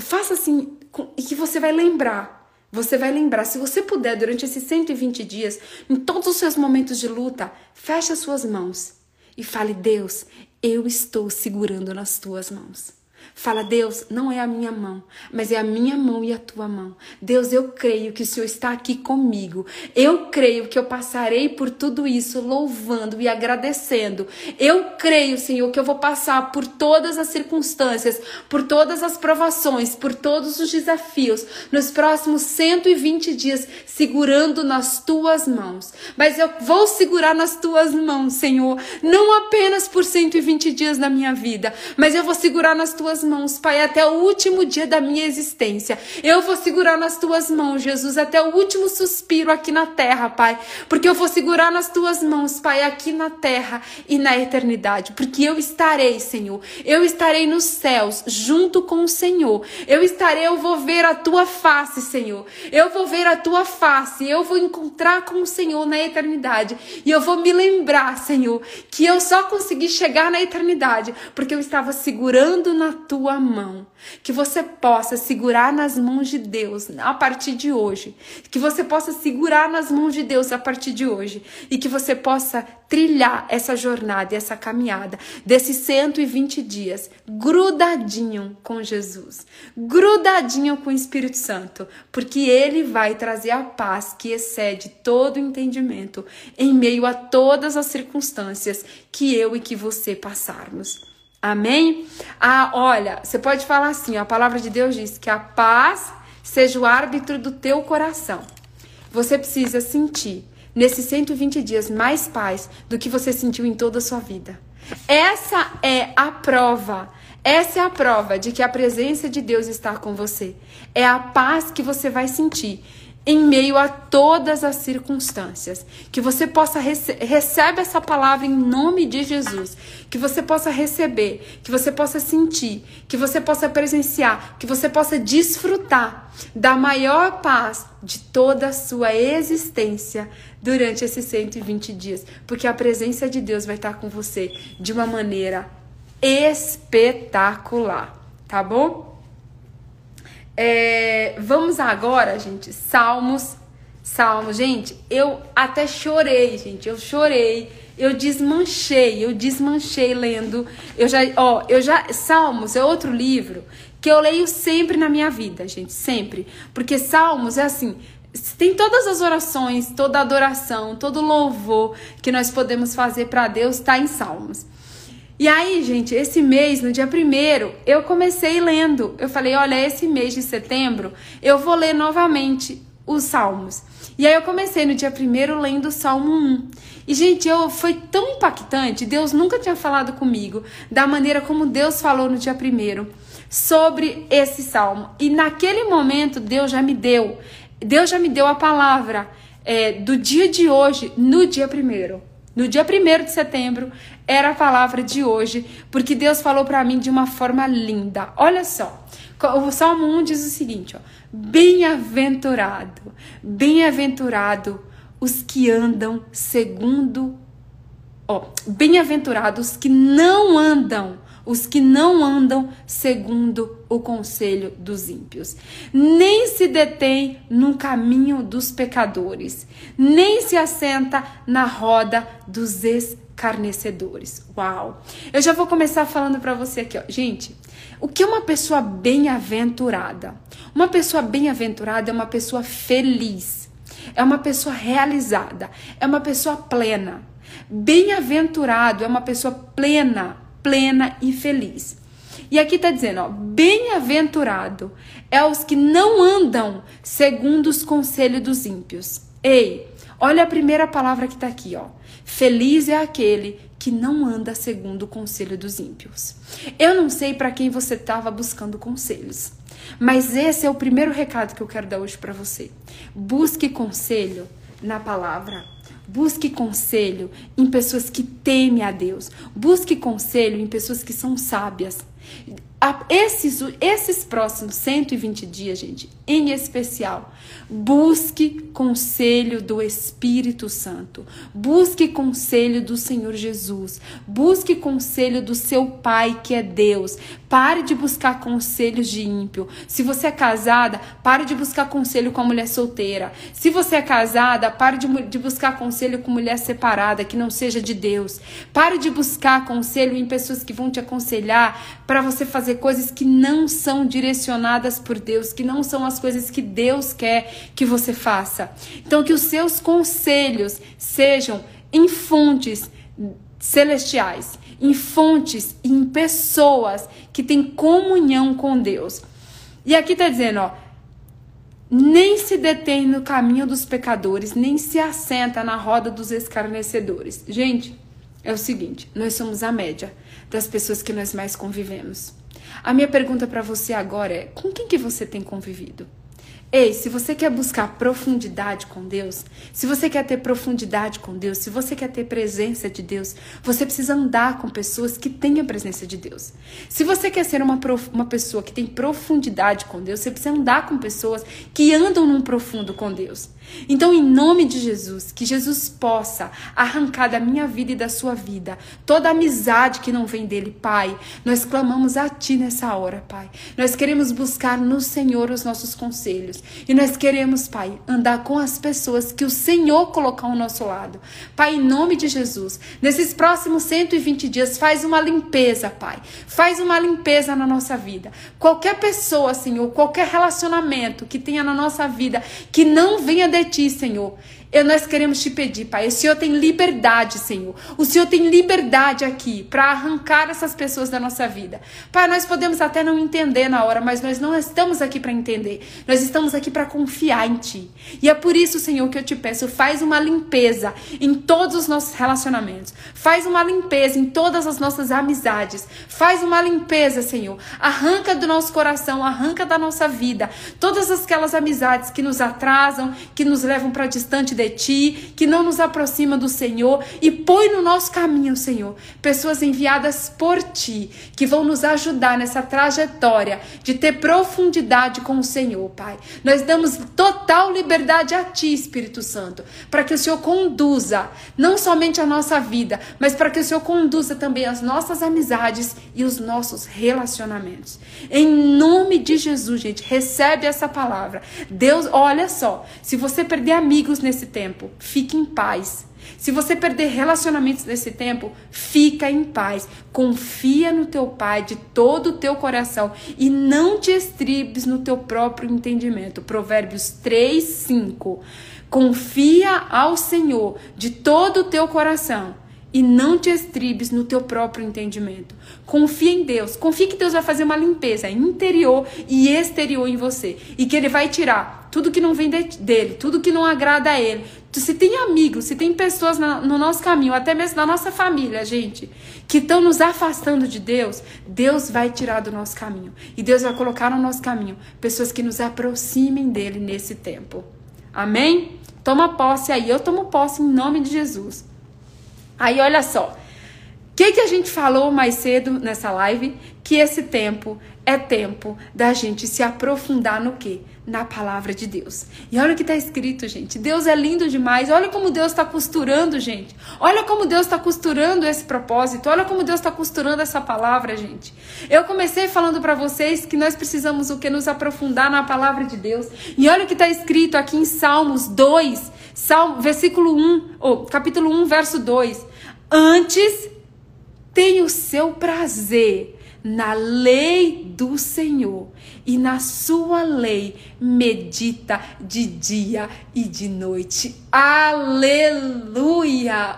Faça assim e que você vai lembrar. Você vai lembrar, se você puder, durante esses 120 dias, em todos os seus momentos de luta, feche as suas mãos e fale: Deus, eu estou segurando nas tuas mãos. Fala, Deus, não é a minha mão, mas é a minha mão e a tua mão. Deus, eu creio que o Senhor está aqui comigo. Eu creio que eu passarei por tudo isso louvando e agradecendo. Eu creio, Senhor, que eu vou passar por todas as circunstâncias, por todas as provações, por todos os desafios nos próximos 120 dias, segurando nas tuas mãos. Mas eu vou segurar nas tuas mãos, Senhor, não apenas por 120 dias da minha vida, mas eu vou segurar nas tuas mãos, Pai, até o último dia da minha existência. Eu vou segurar nas tuas mãos, Jesus, até o último suspiro aqui na terra, Pai. Porque eu vou segurar nas tuas mãos, Pai, aqui na terra e na eternidade. Porque eu estarei, Senhor. Eu estarei nos céus junto com o Senhor. Eu estarei, eu vou ver a tua face, Senhor. Eu vou ver a tua face. Eu vou encontrar com o Senhor na eternidade. E eu vou me lembrar, Senhor, que eu só consegui chegar na eternidade porque eu estava segurando na tua mão. Que você possa segurar nas mãos de Deus a partir de hoje. Que você possa segurar nas mãos de Deus a partir de hoje. E que você possa trilhar essa jornada e essa caminhada desses 120 dias grudadinho com Jesus, grudadinho com o Espírito Santo, porque ele vai trazer a paz que excede todo entendimento em meio a todas as circunstâncias que eu e que você passarmos. Amém? Ah, olha, você pode falar assim: a palavra de Deus diz que a paz seja o árbitro do teu coração. Você precisa sentir nesses 120 dias mais paz do que você sentiu em toda a sua vida. Essa é a prova. Essa é a prova de que a presença de Deus está com você. É a paz que você vai sentir em meio a todas as circunstâncias. Que você possa rece recebe essa palavra em nome de Jesus. Que você possa receber, que você possa sentir, que você possa presenciar, que você possa desfrutar da maior paz de toda a sua existência durante esses 120 dias, porque a presença de Deus vai estar com você de uma maneira espetacular, tá bom? É, vamos agora, gente, Salmos. Salmos, gente, eu até chorei, gente, eu chorei, eu desmanchei, eu desmanchei lendo. Eu já, ó, eu já Salmos é outro livro que eu leio sempre na minha vida, gente, sempre, porque Salmos é assim, tem todas as orações, toda adoração, todo louvor que nós podemos fazer para Deus está em Salmos. E aí, gente, esse mês, no dia primeiro, eu comecei lendo. Eu falei, olha, esse mês de setembro eu vou ler novamente os Salmos. E aí eu comecei no dia primeiro lendo o Salmo 1. E, gente, eu foi tão impactante. Deus nunca tinha falado comigo da maneira como Deus falou no dia primeiro sobre esse salmo. E naquele momento, Deus já me deu. Deus já me deu a palavra é, do dia de hoje, no dia primeiro. No dia 1 de setembro era a palavra de hoje, porque Deus falou para mim de uma forma linda. Olha só, o Salmo 1 diz o seguinte: Bem-aventurado, bem-aventurado os que andam segundo. Ó, bem-aventurados que não andam os que não andam segundo o conselho dos ímpios, nem se detém no caminho dos pecadores, nem se assenta na roda dos escarnecedores. Uau! Eu já vou começar falando para você aqui, ó. Gente, o que é uma pessoa bem-aventurada? Uma pessoa bem-aventurada é uma pessoa feliz. é uma pessoa realizada, é uma pessoa plena. Bem-aventurado é uma pessoa plena, plena e feliz. E aqui está dizendo, ó, bem-aventurado é os que não andam segundo os conselhos dos ímpios. Ei, olha a primeira palavra que está aqui, ó. Feliz é aquele que não anda segundo o conselho dos ímpios. Eu não sei para quem você estava buscando conselhos, mas esse é o primeiro recado que eu quero dar hoje para você. Busque conselho na palavra. Busque conselho em pessoas que temem a Deus. Busque conselho em pessoas que são sábias. Esses, esses próximos 120 dias, gente, em especial, busque conselho do Espírito Santo, busque conselho do Senhor Jesus, busque conselho do seu Pai que é Deus. Pare de buscar conselhos de ímpio. Se você é casada, pare de buscar conselho com a mulher solteira. Se você é casada, pare de, de buscar conselho com mulher separada que não seja de Deus. Pare de buscar conselho em pessoas que vão te aconselhar para você fazer coisas que não são direcionadas por Deus, que não são as coisas que Deus quer que você faça. Então, que os seus conselhos sejam em fontes celestiais, em fontes, em pessoas que têm comunhão com Deus. E aqui está dizendo, ó, nem se detém no caminho dos pecadores, nem se assenta na roda dos escarnecedores. Gente, é o seguinte, nós somos a média das pessoas que nós mais convivemos. A minha pergunta para você agora é: com quem que você tem convivido? Ei, se você quer buscar profundidade com Deus, se você quer ter profundidade com Deus, se você quer ter presença de Deus, você precisa andar com pessoas que têm a presença de Deus. Se você quer ser uma, uma pessoa que tem profundidade com Deus, você precisa andar com pessoas que andam num profundo com Deus. Então, em nome de Jesus, que Jesus possa arrancar da minha vida e da sua vida toda amizade que não vem dele, Pai. Nós clamamos a Ti nessa hora, Pai. Nós queremos buscar no Senhor os nossos conselhos. E nós queremos, Pai, andar com as pessoas que o Senhor colocou ao nosso lado. Pai, em nome de Jesus, nesses próximos 120 dias, faz uma limpeza, Pai. Faz uma limpeza na nossa vida. Qualquer pessoa, Senhor, qualquer relacionamento que tenha na nossa vida que não venha de ti, Senhor. Nós queremos te pedir, Pai. O Senhor tem liberdade, Senhor. O Senhor tem liberdade aqui para arrancar essas pessoas da nossa vida. Pai, nós podemos até não entender na hora, mas nós não estamos aqui para entender. Nós estamos aqui para confiar em Ti. E é por isso, Senhor, que eu te peço, faz uma limpeza em todos os nossos relacionamentos. Faz uma limpeza em todas as nossas amizades. Faz uma limpeza, Senhor. Arranca do nosso coração, arranca da nossa vida todas aquelas amizades que nos atrasam, que nos levam para distante de de ti, que não nos aproxima do Senhor e põe no nosso caminho, Senhor, pessoas enviadas por ti, que vão nos ajudar nessa trajetória de ter profundidade com o Senhor, Pai. Nós damos total liberdade a ti, Espírito Santo, para que o Senhor conduza não somente a nossa vida, mas para que o Senhor conduza também as nossas amizades e os nossos relacionamentos. Em nome de Jesus, gente, recebe essa palavra. Deus, olha só, se você perder amigos nesse tempo, fique em paz. Se você perder relacionamentos nesse tempo, fica em paz. Confia no teu Pai de todo o teu coração e não te estribes no teu próprio entendimento. Provérbios 3, 5. Confia ao Senhor de todo o teu coração e não te estribes no teu próprio entendimento. Confia em Deus. Confia que Deus vai fazer uma limpeza interior e exterior em você e que ele vai tirar tudo que não vem de, dele, tudo que não agrada a ele. Se tem amigos, se tem pessoas na, no nosso caminho, até mesmo na nossa família, gente, que estão nos afastando de Deus, Deus vai tirar do nosso caminho. E Deus vai colocar no nosso caminho pessoas que nos aproximem dele nesse tempo. Amém? Toma posse aí. Eu tomo posse em nome de Jesus. Aí olha só, o que, que a gente falou mais cedo nessa live? Que esse tempo é tempo da gente se aprofundar no quê? Na palavra de Deus. E olha o que está escrito, gente. Deus é lindo demais. Olha como Deus está costurando, gente. Olha como Deus está costurando esse propósito. Olha como Deus está costurando essa palavra, gente. Eu comecei falando para vocês que nós precisamos o que? Nos aprofundar na palavra de Deus. E olha o que está escrito aqui em Salmos 2, Salmo, versículo 1, ou capítulo 1, verso 2. Antes tem o seu prazer na lei do Senhor e na sua lei medita de dia e de noite. Aleluia!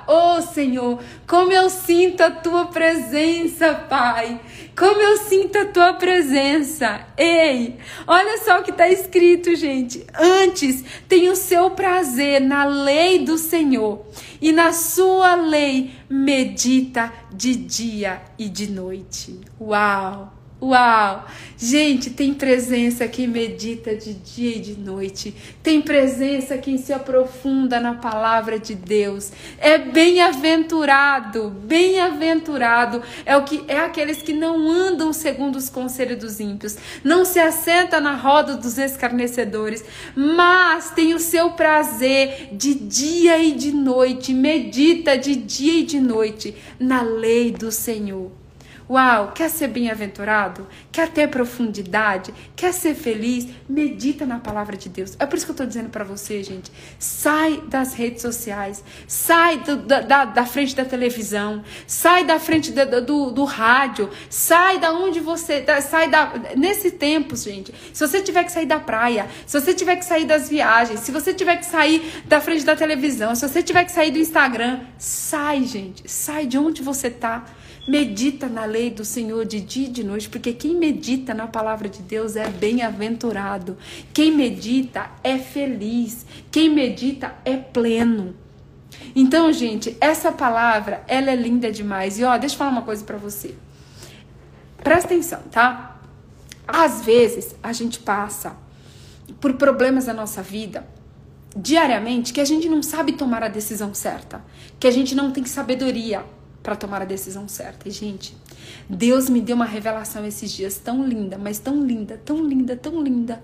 Oh Senhor, como eu sinto a tua presença, Pai. Como eu sinto a tua presença. Ei, olha só o que está escrito, gente. Antes tem o seu prazer na lei do Senhor, e na sua lei medita de dia e de noite. Uau! Uau! Gente, tem presença quem medita de dia e de noite. Tem presença quem se aprofunda na palavra de Deus. É bem-aventurado, bem-aventurado é o que é aqueles que não andam segundo os conselhos dos ímpios, não se assenta na roda dos escarnecedores, mas tem o seu prazer de dia e de noite, medita de dia e de noite na lei do Senhor. Uau, quer ser bem-aventurado? Quer ter profundidade? Quer ser feliz? Medita na palavra de Deus. É por isso que eu estou dizendo para você, gente. Sai das redes sociais, sai do, da, da, frente da televisão, sai da frente do, do, do rádio, sai da onde você. Da, sai da. Nesse tempo, gente, se você tiver que sair da praia, se você tiver que sair das viagens, se você tiver que sair da frente da televisão, se você tiver que sair do Instagram, sai, gente. Sai de onde você está Medita na lei do Senhor de dia e de noite, porque quem medita na palavra de Deus é bem-aventurado. Quem medita é feliz. Quem medita é pleno. Então, gente, essa palavra, ela é linda demais. E ó, deixa eu falar uma coisa para você. Presta atenção, tá? Às vezes a gente passa por problemas na nossa vida diariamente que a gente não sabe tomar a decisão certa, que a gente não tem sabedoria para tomar a decisão certa. E, gente, Deus me deu uma revelação esses dias tão linda, mas tão linda, tão linda, tão linda.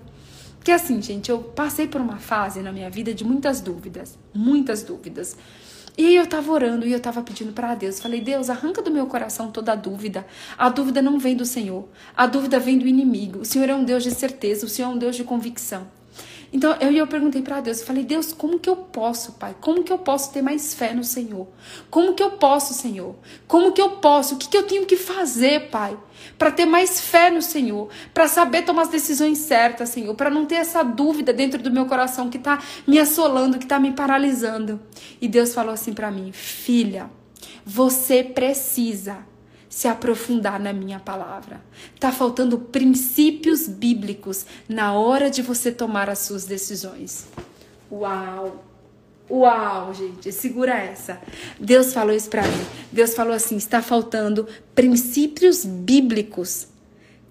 Que assim, gente, eu passei por uma fase na minha vida de muitas dúvidas, muitas dúvidas. E aí eu tava orando e eu tava pedindo para Deus. Falei, Deus, arranca do meu coração toda a dúvida. A dúvida não vem do Senhor. A dúvida vem do inimigo. O Senhor é um Deus de certeza, o Senhor é um Deus de convicção. Então eu, eu perguntei para Deus, eu falei, Deus, como que eu posso, Pai? Como que eu posso ter mais fé no Senhor? Como que eu posso, Senhor? Como que eu posso? O que, que eu tenho que fazer, Pai? Para ter mais fé no Senhor, para saber tomar as decisões certas, Senhor, para não ter essa dúvida dentro do meu coração que está me assolando, que está me paralisando. E Deus falou assim para mim, filha, você precisa se aprofundar na minha palavra. Tá faltando princípios bíblicos na hora de você tomar as suas decisões. Uau! Uau, gente, segura essa. Deus falou isso para mim. Deus falou assim: está faltando princípios bíblicos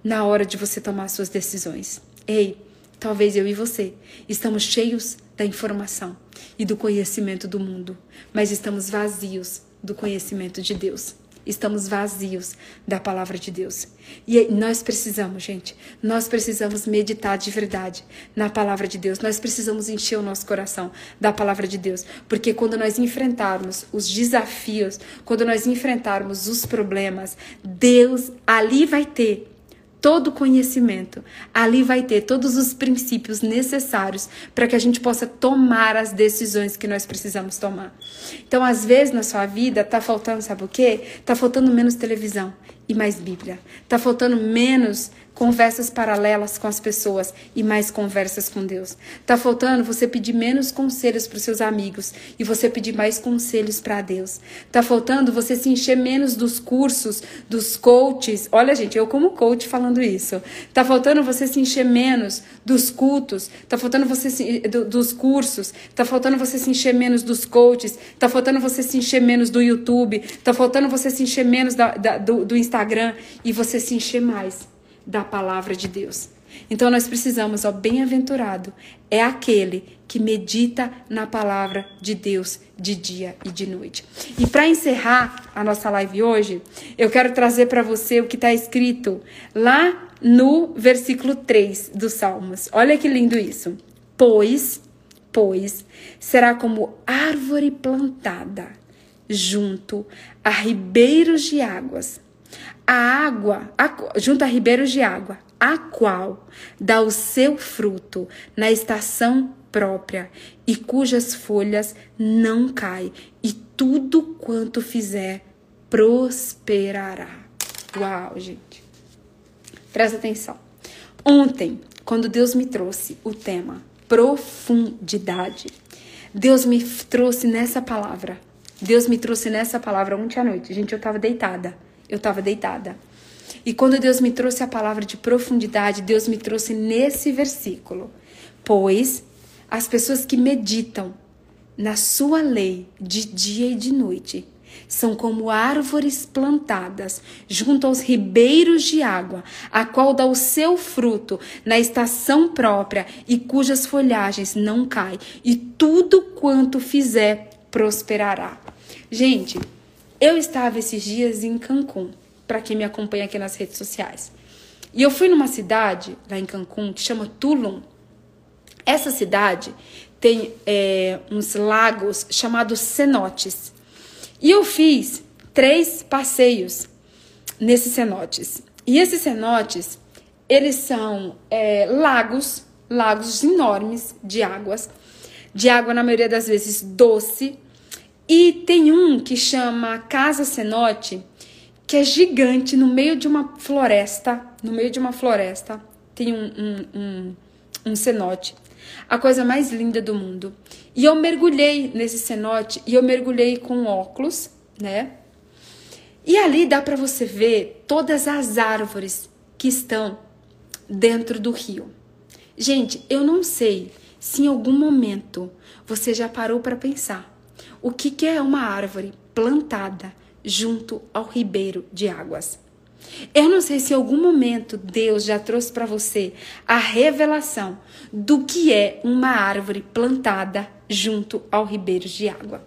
na hora de você tomar as suas decisões. Ei, talvez eu e você estamos cheios da informação e do conhecimento do mundo, mas estamos vazios do conhecimento de Deus estamos vazios da palavra de Deus. E nós precisamos, gente, nós precisamos meditar de verdade na palavra de Deus. Nós precisamos encher o nosso coração da palavra de Deus, porque quando nós enfrentarmos os desafios, quando nós enfrentarmos os problemas, Deus ali vai ter todo conhecimento. Ali vai ter todos os princípios necessários para que a gente possa tomar as decisões que nós precisamos tomar. Então, às vezes na sua vida tá faltando, sabe o quê? Tá faltando menos televisão e mais Bíblia. Tá faltando menos conversas paralelas com as pessoas e mais conversas com Deus. Tá faltando você pedir menos conselhos para os seus amigos e você pedir mais conselhos para Deus. Tá faltando você se encher menos dos cursos, dos coaches. Olha, gente, eu como coach falando isso. Tá faltando você se encher menos dos cultos. Tá faltando você se, do, dos cursos. Tá faltando você se encher menos dos coaches. Tá faltando você se encher menos do YouTube. Tá faltando você se encher menos da, da, do, do Instagram e você se encher mais da palavra de Deus. Então nós precisamos, ó, bem-aventurado é aquele que medita na palavra de Deus de dia e de noite. E para encerrar a nossa live hoje, eu quero trazer para você o que está escrito lá no versículo 3 dos Salmos. Olha que lindo isso. Pois, pois, será como árvore plantada junto a ribeiros de águas a água, a, junto a ribeiros de água, a qual dá o seu fruto na estação própria e cujas folhas não caem, e tudo quanto fizer prosperará. Uau, gente. Presta atenção. Ontem, quando Deus me trouxe o tema profundidade, Deus me trouxe nessa palavra. Deus me trouxe nessa palavra ontem à noite. Gente, eu tava deitada. Eu tava deitada. E quando Deus me trouxe a palavra de profundidade, Deus me trouxe nesse versículo. Pois as pessoas que meditam na sua lei de dia e de noite são como árvores plantadas junto aos ribeiros de água, a qual dá o seu fruto na estação própria e cujas folhagens não caem, e tudo quanto fizer prosperará. Gente, eu estava esses dias em Cancún, para quem me acompanha aqui nas redes sociais. E eu fui numa cidade lá em Cancún que chama Tulum. Essa cidade tem é, uns lagos chamados cenotes. E eu fiz três passeios nesses cenotes. E esses cenotes, eles são é, lagos, lagos enormes de águas, de água na maioria das vezes doce. E tem um que chama Casa Cenote, que é gigante no meio de uma floresta, no meio de uma floresta, tem um, um, um, um cenote. A coisa mais linda do mundo. E eu mergulhei nesse cenote e eu mergulhei com óculos, né? E ali dá para você ver todas as árvores que estão dentro do rio. Gente, eu não sei se em algum momento você já parou para pensar o que, que é uma árvore plantada junto ao ribeiro de águas. Eu não sei se em algum momento Deus já trouxe para você a revelação do que é uma árvore plantada junto ao ribeiro de água.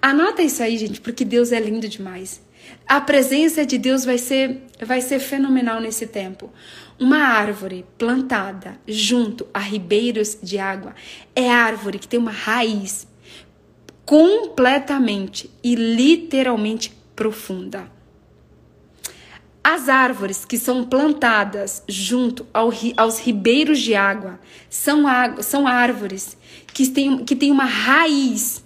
Anota isso aí, gente, porque Deus é lindo demais. A presença de Deus vai ser, vai ser fenomenal nesse tempo. Uma árvore plantada junto a ribeiros de água é árvore que tem uma raiz completamente e literalmente profunda. As árvores que são plantadas junto ao, aos ribeiros de água são, são árvores que têm, que têm uma raiz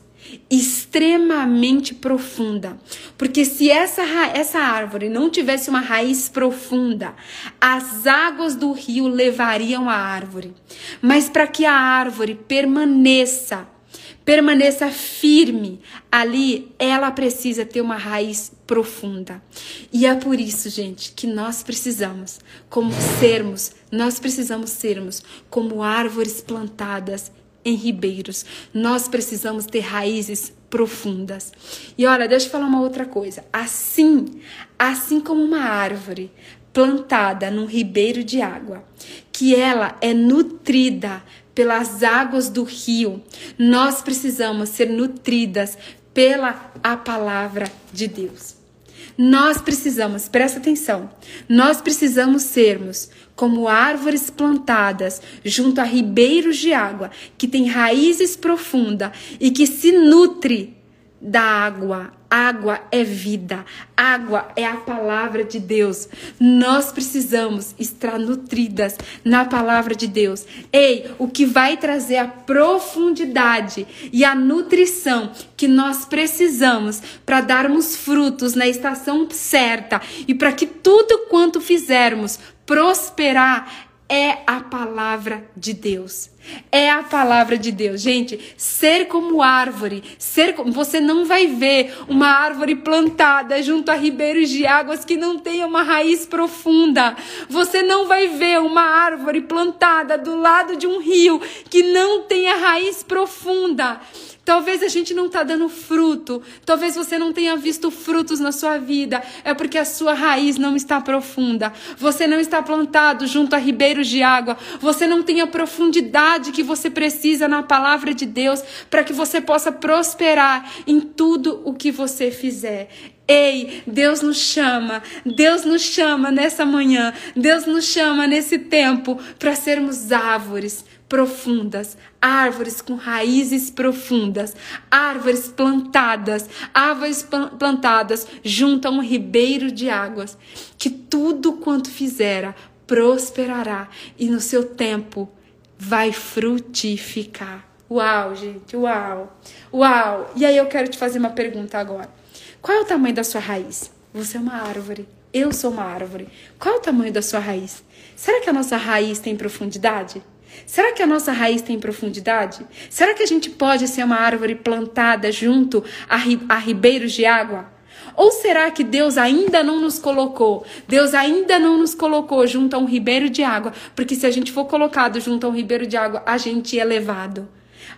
extremamente profunda. Porque se essa, essa árvore não tivesse uma raiz profunda, as águas do rio levariam a árvore. Mas para que a árvore permaneça permaneça firme. Ali ela precisa ter uma raiz profunda. E é por isso, gente, que nós precisamos, como sermos, nós precisamos sermos como árvores plantadas em ribeiros. Nós precisamos ter raízes profundas. E olha, deixa eu falar uma outra coisa. Assim, assim como uma árvore plantada num ribeiro de água, que ela é nutrida pelas águas do rio, nós precisamos ser nutridas pela a palavra de Deus. Nós precisamos, presta atenção, nós precisamos sermos como árvores plantadas junto a ribeiros de água, que tem raízes profundas e que se nutre da água. Água é vida, água é a palavra de Deus. Nós precisamos estar nutridas na palavra de Deus. Ei, o que vai trazer a profundidade e a nutrição que nós precisamos para darmos frutos na estação certa e para que tudo quanto fizermos prosperar é a palavra de Deus. É a palavra de Deus. Gente, ser como árvore, ser como você não vai ver uma árvore plantada junto a ribeiros de águas que não tenha uma raiz profunda. Você não vai ver uma árvore plantada do lado de um rio que não tenha raiz profunda. Talvez a gente não está dando fruto. Talvez você não tenha visto frutos na sua vida. É porque a sua raiz não está profunda. Você não está plantado junto a ribeiros de água. Você não tem a profundidade que você precisa na palavra de Deus para que você possa prosperar em tudo o que você fizer. Ei, Deus nos chama, Deus nos chama nessa manhã, Deus nos chama nesse tempo para sermos árvores, profundas, árvores com raízes profundas, árvores plantadas, árvores plantadas junto a um ribeiro de águas, que tudo quanto fizera prosperará e no seu tempo vai frutificar. Uau, gente, uau. Uau. E aí eu quero te fazer uma pergunta agora. Qual é o tamanho da sua raiz? Você é uma árvore. Eu sou uma árvore. Qual é o tamanho da sua raiz? Será que a nossa raiz tem profundidade? Será que a nossa raiz tem profundidade? Será que a gente pode ser uma árvore plantada junto a, ri a ribeiros de água? Ou será que Deus ainda não nos colocou? Deus ainda não nos colocou junto a um ribeiro de água, porque se a gente for colocado junto a um ribeiro de água, a gente é levado.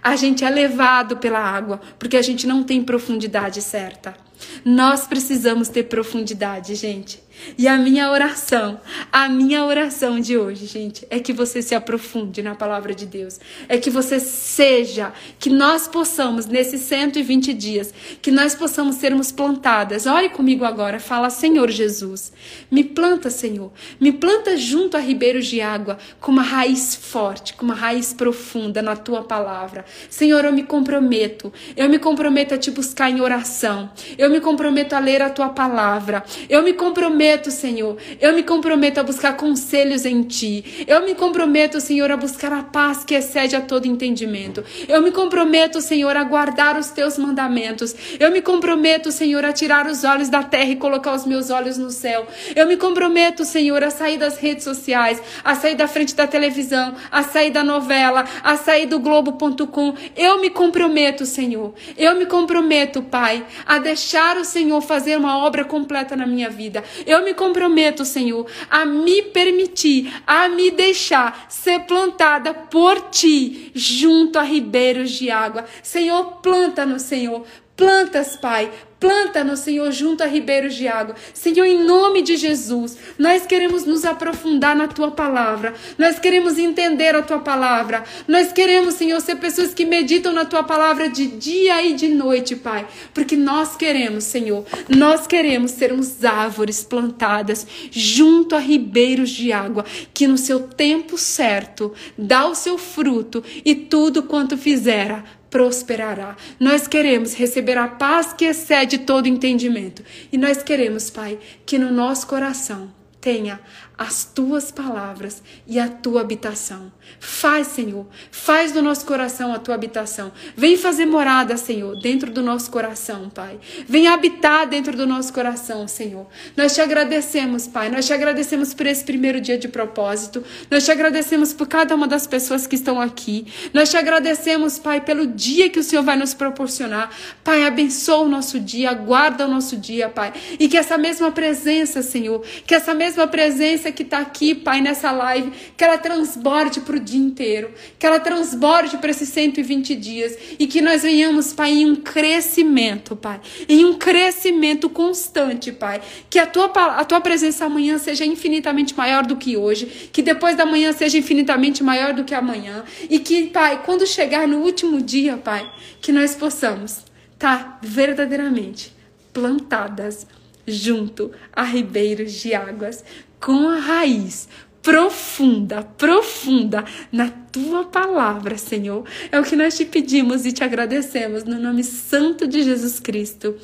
A gente é levado pela água, porque a gente não tem profundidade certa. Nós precisamos ter profundidade, gente. E a minha oração, a minha oração de hoje, gente, é que você se aprofunde na palavra de Deus. É que você seja, que nós possamos, nesses 120 dias, que nós possamos sermos plantadas. Ore comigo agora, fala, Senhor Jesus, me planta, Senhor, me planta junto a ribeiros de água, com uma raiz forte, com uma raiz profunda na tua palavra. Senhor, eu me comprometo, eu me comprometo a te buscar em oração, eu me comprometo a ler a tua palavra, eu me comprometo comprometo, Senhor, eu me comprometo a buscar conselhos em Ti. Eu me comprometo, Senhor, a buscar a paz que excede a todo entendimento. Eu me comprometo, Senhor, a guardar os Teus mandamentos. Eu me comprometo, Senhor, a tirar os olhos da terra e colocar os meus olhos no céu. Eu me comprometo, Senhor, a sair das redes sociais, a sair da frente da televisão, a sair da novela, a sair do Globo.com. Eu me comprometo, Senhor. Eu me comprometo, Pai, a deixar o Senhor fazer uma obra completa na minha vida. Eu eu me comprometo, Senhor, a me permitir, a me deixar ser plantada por ti junto a ribeiros de água. Senhor, planta no Senhor. Plantas, Pai, Planta no Senhor junto a ribeiros de água. Senhor, em nome de Jesus, nós queremos nos aprofundar na tua palavra. Nós queremos entender a tua palavra. Nós queremos, Senhor, ser pessoas que meditam na tua palavra de dia e de noite, Pai. Porque nós queremos, Senhor, nós queremos sermos árvores plantadas junto a ribeiros de água, que no seu tempo certo dá o seu fruto e tudo quanto fizera prosperará. Nós queremos receber a paz que excede todo entendimento. E nós queremos, Pai, que no nosso coração tenha as tuas palavras e a tua habitação. Faz, Senhor, faz do nosso coração a tua habitação. Vem fazer morada, Senhor, dentro do nosso coração, Pai. Vem habitar dentro do nosso coração, Senhor. Nós te agradecemos, Pai. Nós te agradecemos por esse primeiro dia de propósito. Nós te agradecemos por cada uma das pessoas que estão aqui. Nós te agradecemos, Pai, pelo dia que o Senhor vai nos proporcionar. Pai, abençoa o nosso dia, guarda o nosso dia, Pai. E que essa mesma presença, Senhor, que essa mesma presença que está aqui, Pai, nessa live, que ela transborde para o dia inteiro, que ela transborde para esses 120 dias e que nós venhamos, Pai, em um crescimento, Pai, em um crescimento constante, Pai. Que a tua, a tua presença amanhã seja infinitamente maior do que hoje, que depois da manhã seja infinitamente maior do que amanhã e que, Pai, quando chegar no último dia, Pai, que nós possamos estar tá verdadeiramente plantadas junto a ribeiros de águas, com a raiz profunda, profunda na tua palavra, Senhor. É o que nós te pedimos e te agradecemos no nome santo de Jesus Cristo.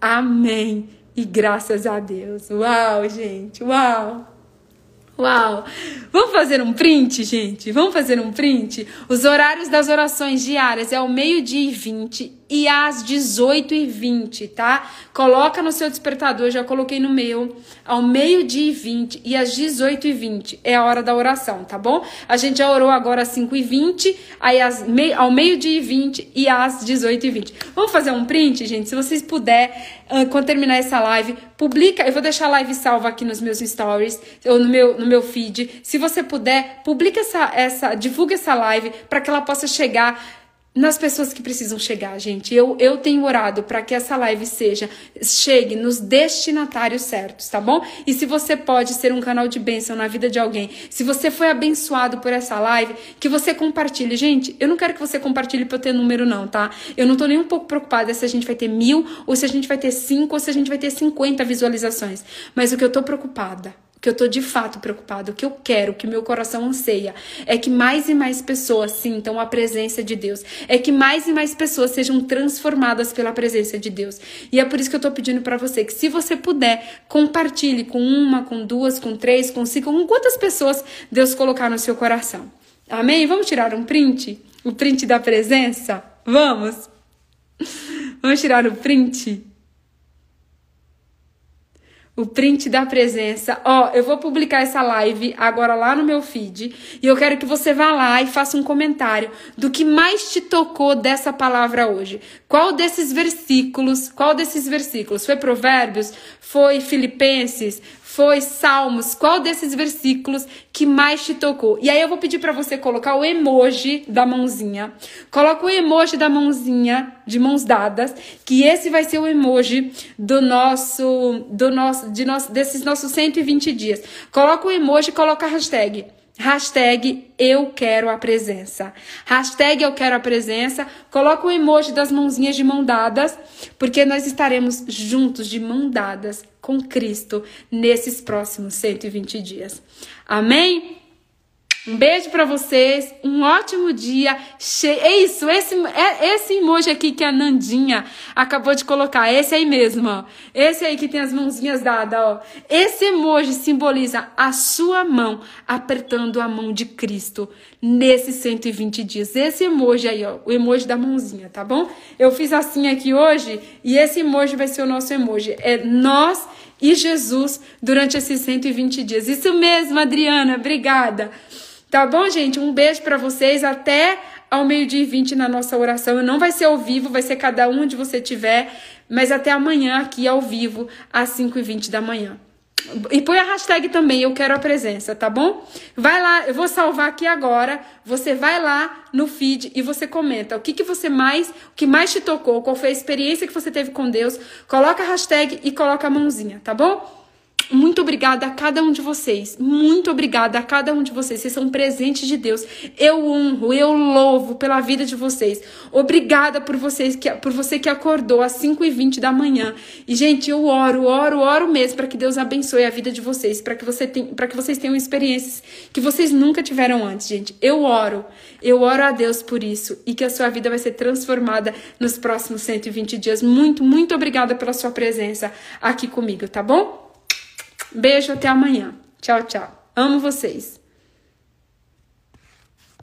Amém. E graças a Deus. Uau, gente. Uau. Uau! Vamos fazer um print, gente? Vamos fazer um print? Os horários das orações diárias é ao meio-dia e 20 e às 18h20, tá? Coloca no seu despertador, já coloquei no meu, ao meio-dia e 20 e às 18h20 é a hora da oração, tá bom? A gente já orou agora às 5h20, aí às mei, ao meio-dia e 20 e às 18h20. Vamos fazer um print, gente? Se vocês puderem, quando terminar essa live, publica, eu vou deixar a live salva aqui nos meus stories, ou no meu, no meu feed. Se você puder, publica essa, essa divulga essa live para que ela possa chegar nas pessoas que precisam chegar, gente. Eu, eu tenho orado para que essa live seja chegue nos destinatários certos, tá bom? E se você pode ser um canal de bênção na vida de alguém, se você foi abençoado por essa live, que você compartilhe. Gente, eu não quero que você compartilhe para eu ter número, não, tá? Eu não tô nem um pouco preocupada se a gente vai ter mil, ou se a gente vai ter cinco, ou se a gente vai ter cinquenta visualizações. Mas o que eu tô preocupada que eu tô de fato preocupada, o que eu quero, o que meu coração anseia, é que mais e mais pessoas sintam a presença de Deus, é que mais e mais pessoas sejam transformadas pela presença de Deus. E é por isso que eu tô pedindo para você que se você puder, compartilhe com uma, com duas, com três, com cinco, com quantas pessoas Deus colocar no seu coração. Amém? Vamos tirar um print? O print da presença? Vamos? Vamos tirar o print? O print da presença. Ó, eu vou publicar essa live agora lá no meu feed e eu quero que você vá lá e faça um comentário do que mais te tocou dessa palavra hoje. Qual desses versículos, qual desses versículos? Foi Provérbios? Foi Filipenses? Foi Salmos? Qual desses versículos que mais te tocou? E aí eu vou pedir para você colocar o emoji da mãozinha. Coloca o emoji da mãozinha de mãos dadas, que esse vai ser o emoji do nosso do nosso de nosso desses nossos 120 dias. Coloca o emoji, coloca a hashtag Hashtag eu quero a presença. Hashtag eu quero a presença. Coloca o emoji das mãozinhas de mão dadas, porque nós estaremos juntos de mão dadas com Cristo nesses próximos 120 dias. Amém? Um beijo para vocês, um ótimo dia. Che... É isso, esse, é, esse emoji aqui que a Nandinha acabou de colocar, esse aí mesmo, ó. Esse aí que tem as mãozinhas dadas, ó. Esse emoji simboliza a sua mão apertando a mão de Cristo nesses 120 dias. Esse emoji aí, ó, o emoji da mãozinha, tá bom? Eu fiz assim aqui hoje e esse emoji vai ser o nosso emoji. É nós e Jesus durante esses 120 dias. Isso mesmo, Adriana, obrigada. Tá bom, gente? Um beijo para vocês. Até ao meio-dia e 20 na nossa oração. Não vai ser ao vivo, vai ser cada um onde você tiver. Mas até amanhã aqui ao vivo, às 5 e 20 da manhã. E põe a hashtag também, eu quero a presença, tá bom? Vai lá, eu vou salvar aqui agora. Você vai lá no feed e você comenta o que, que você mais, o que mais te tocou, qual foi a experiência que você teve com Deus. Coloca a hashtag e coloca a mãozinha, tá bom? Muito obrigada a cada um de vocês. Muito obrigada a cada um de vocês. Vocês são presentes de Deus. Eu honro, eu louvo pela vida de vocês. Obrigada por vocês que por você que acordou às 5 e 20 da manhã. E gente, eu oro, oro, oro mesmo para que Deus abençoe a vida de vocês, para que você para que vocês tenham experiências que vocês nunca tiveram antes, gente. Eu oro. Eu oro a Deus por isso e que a sua vida vai ser transformada nos próximos 120 dias. Muito, muito obrigada pela sua presença aqui comigo, tá bom? Beijo, até amanhã. Tchau, tchau. Amo vocês.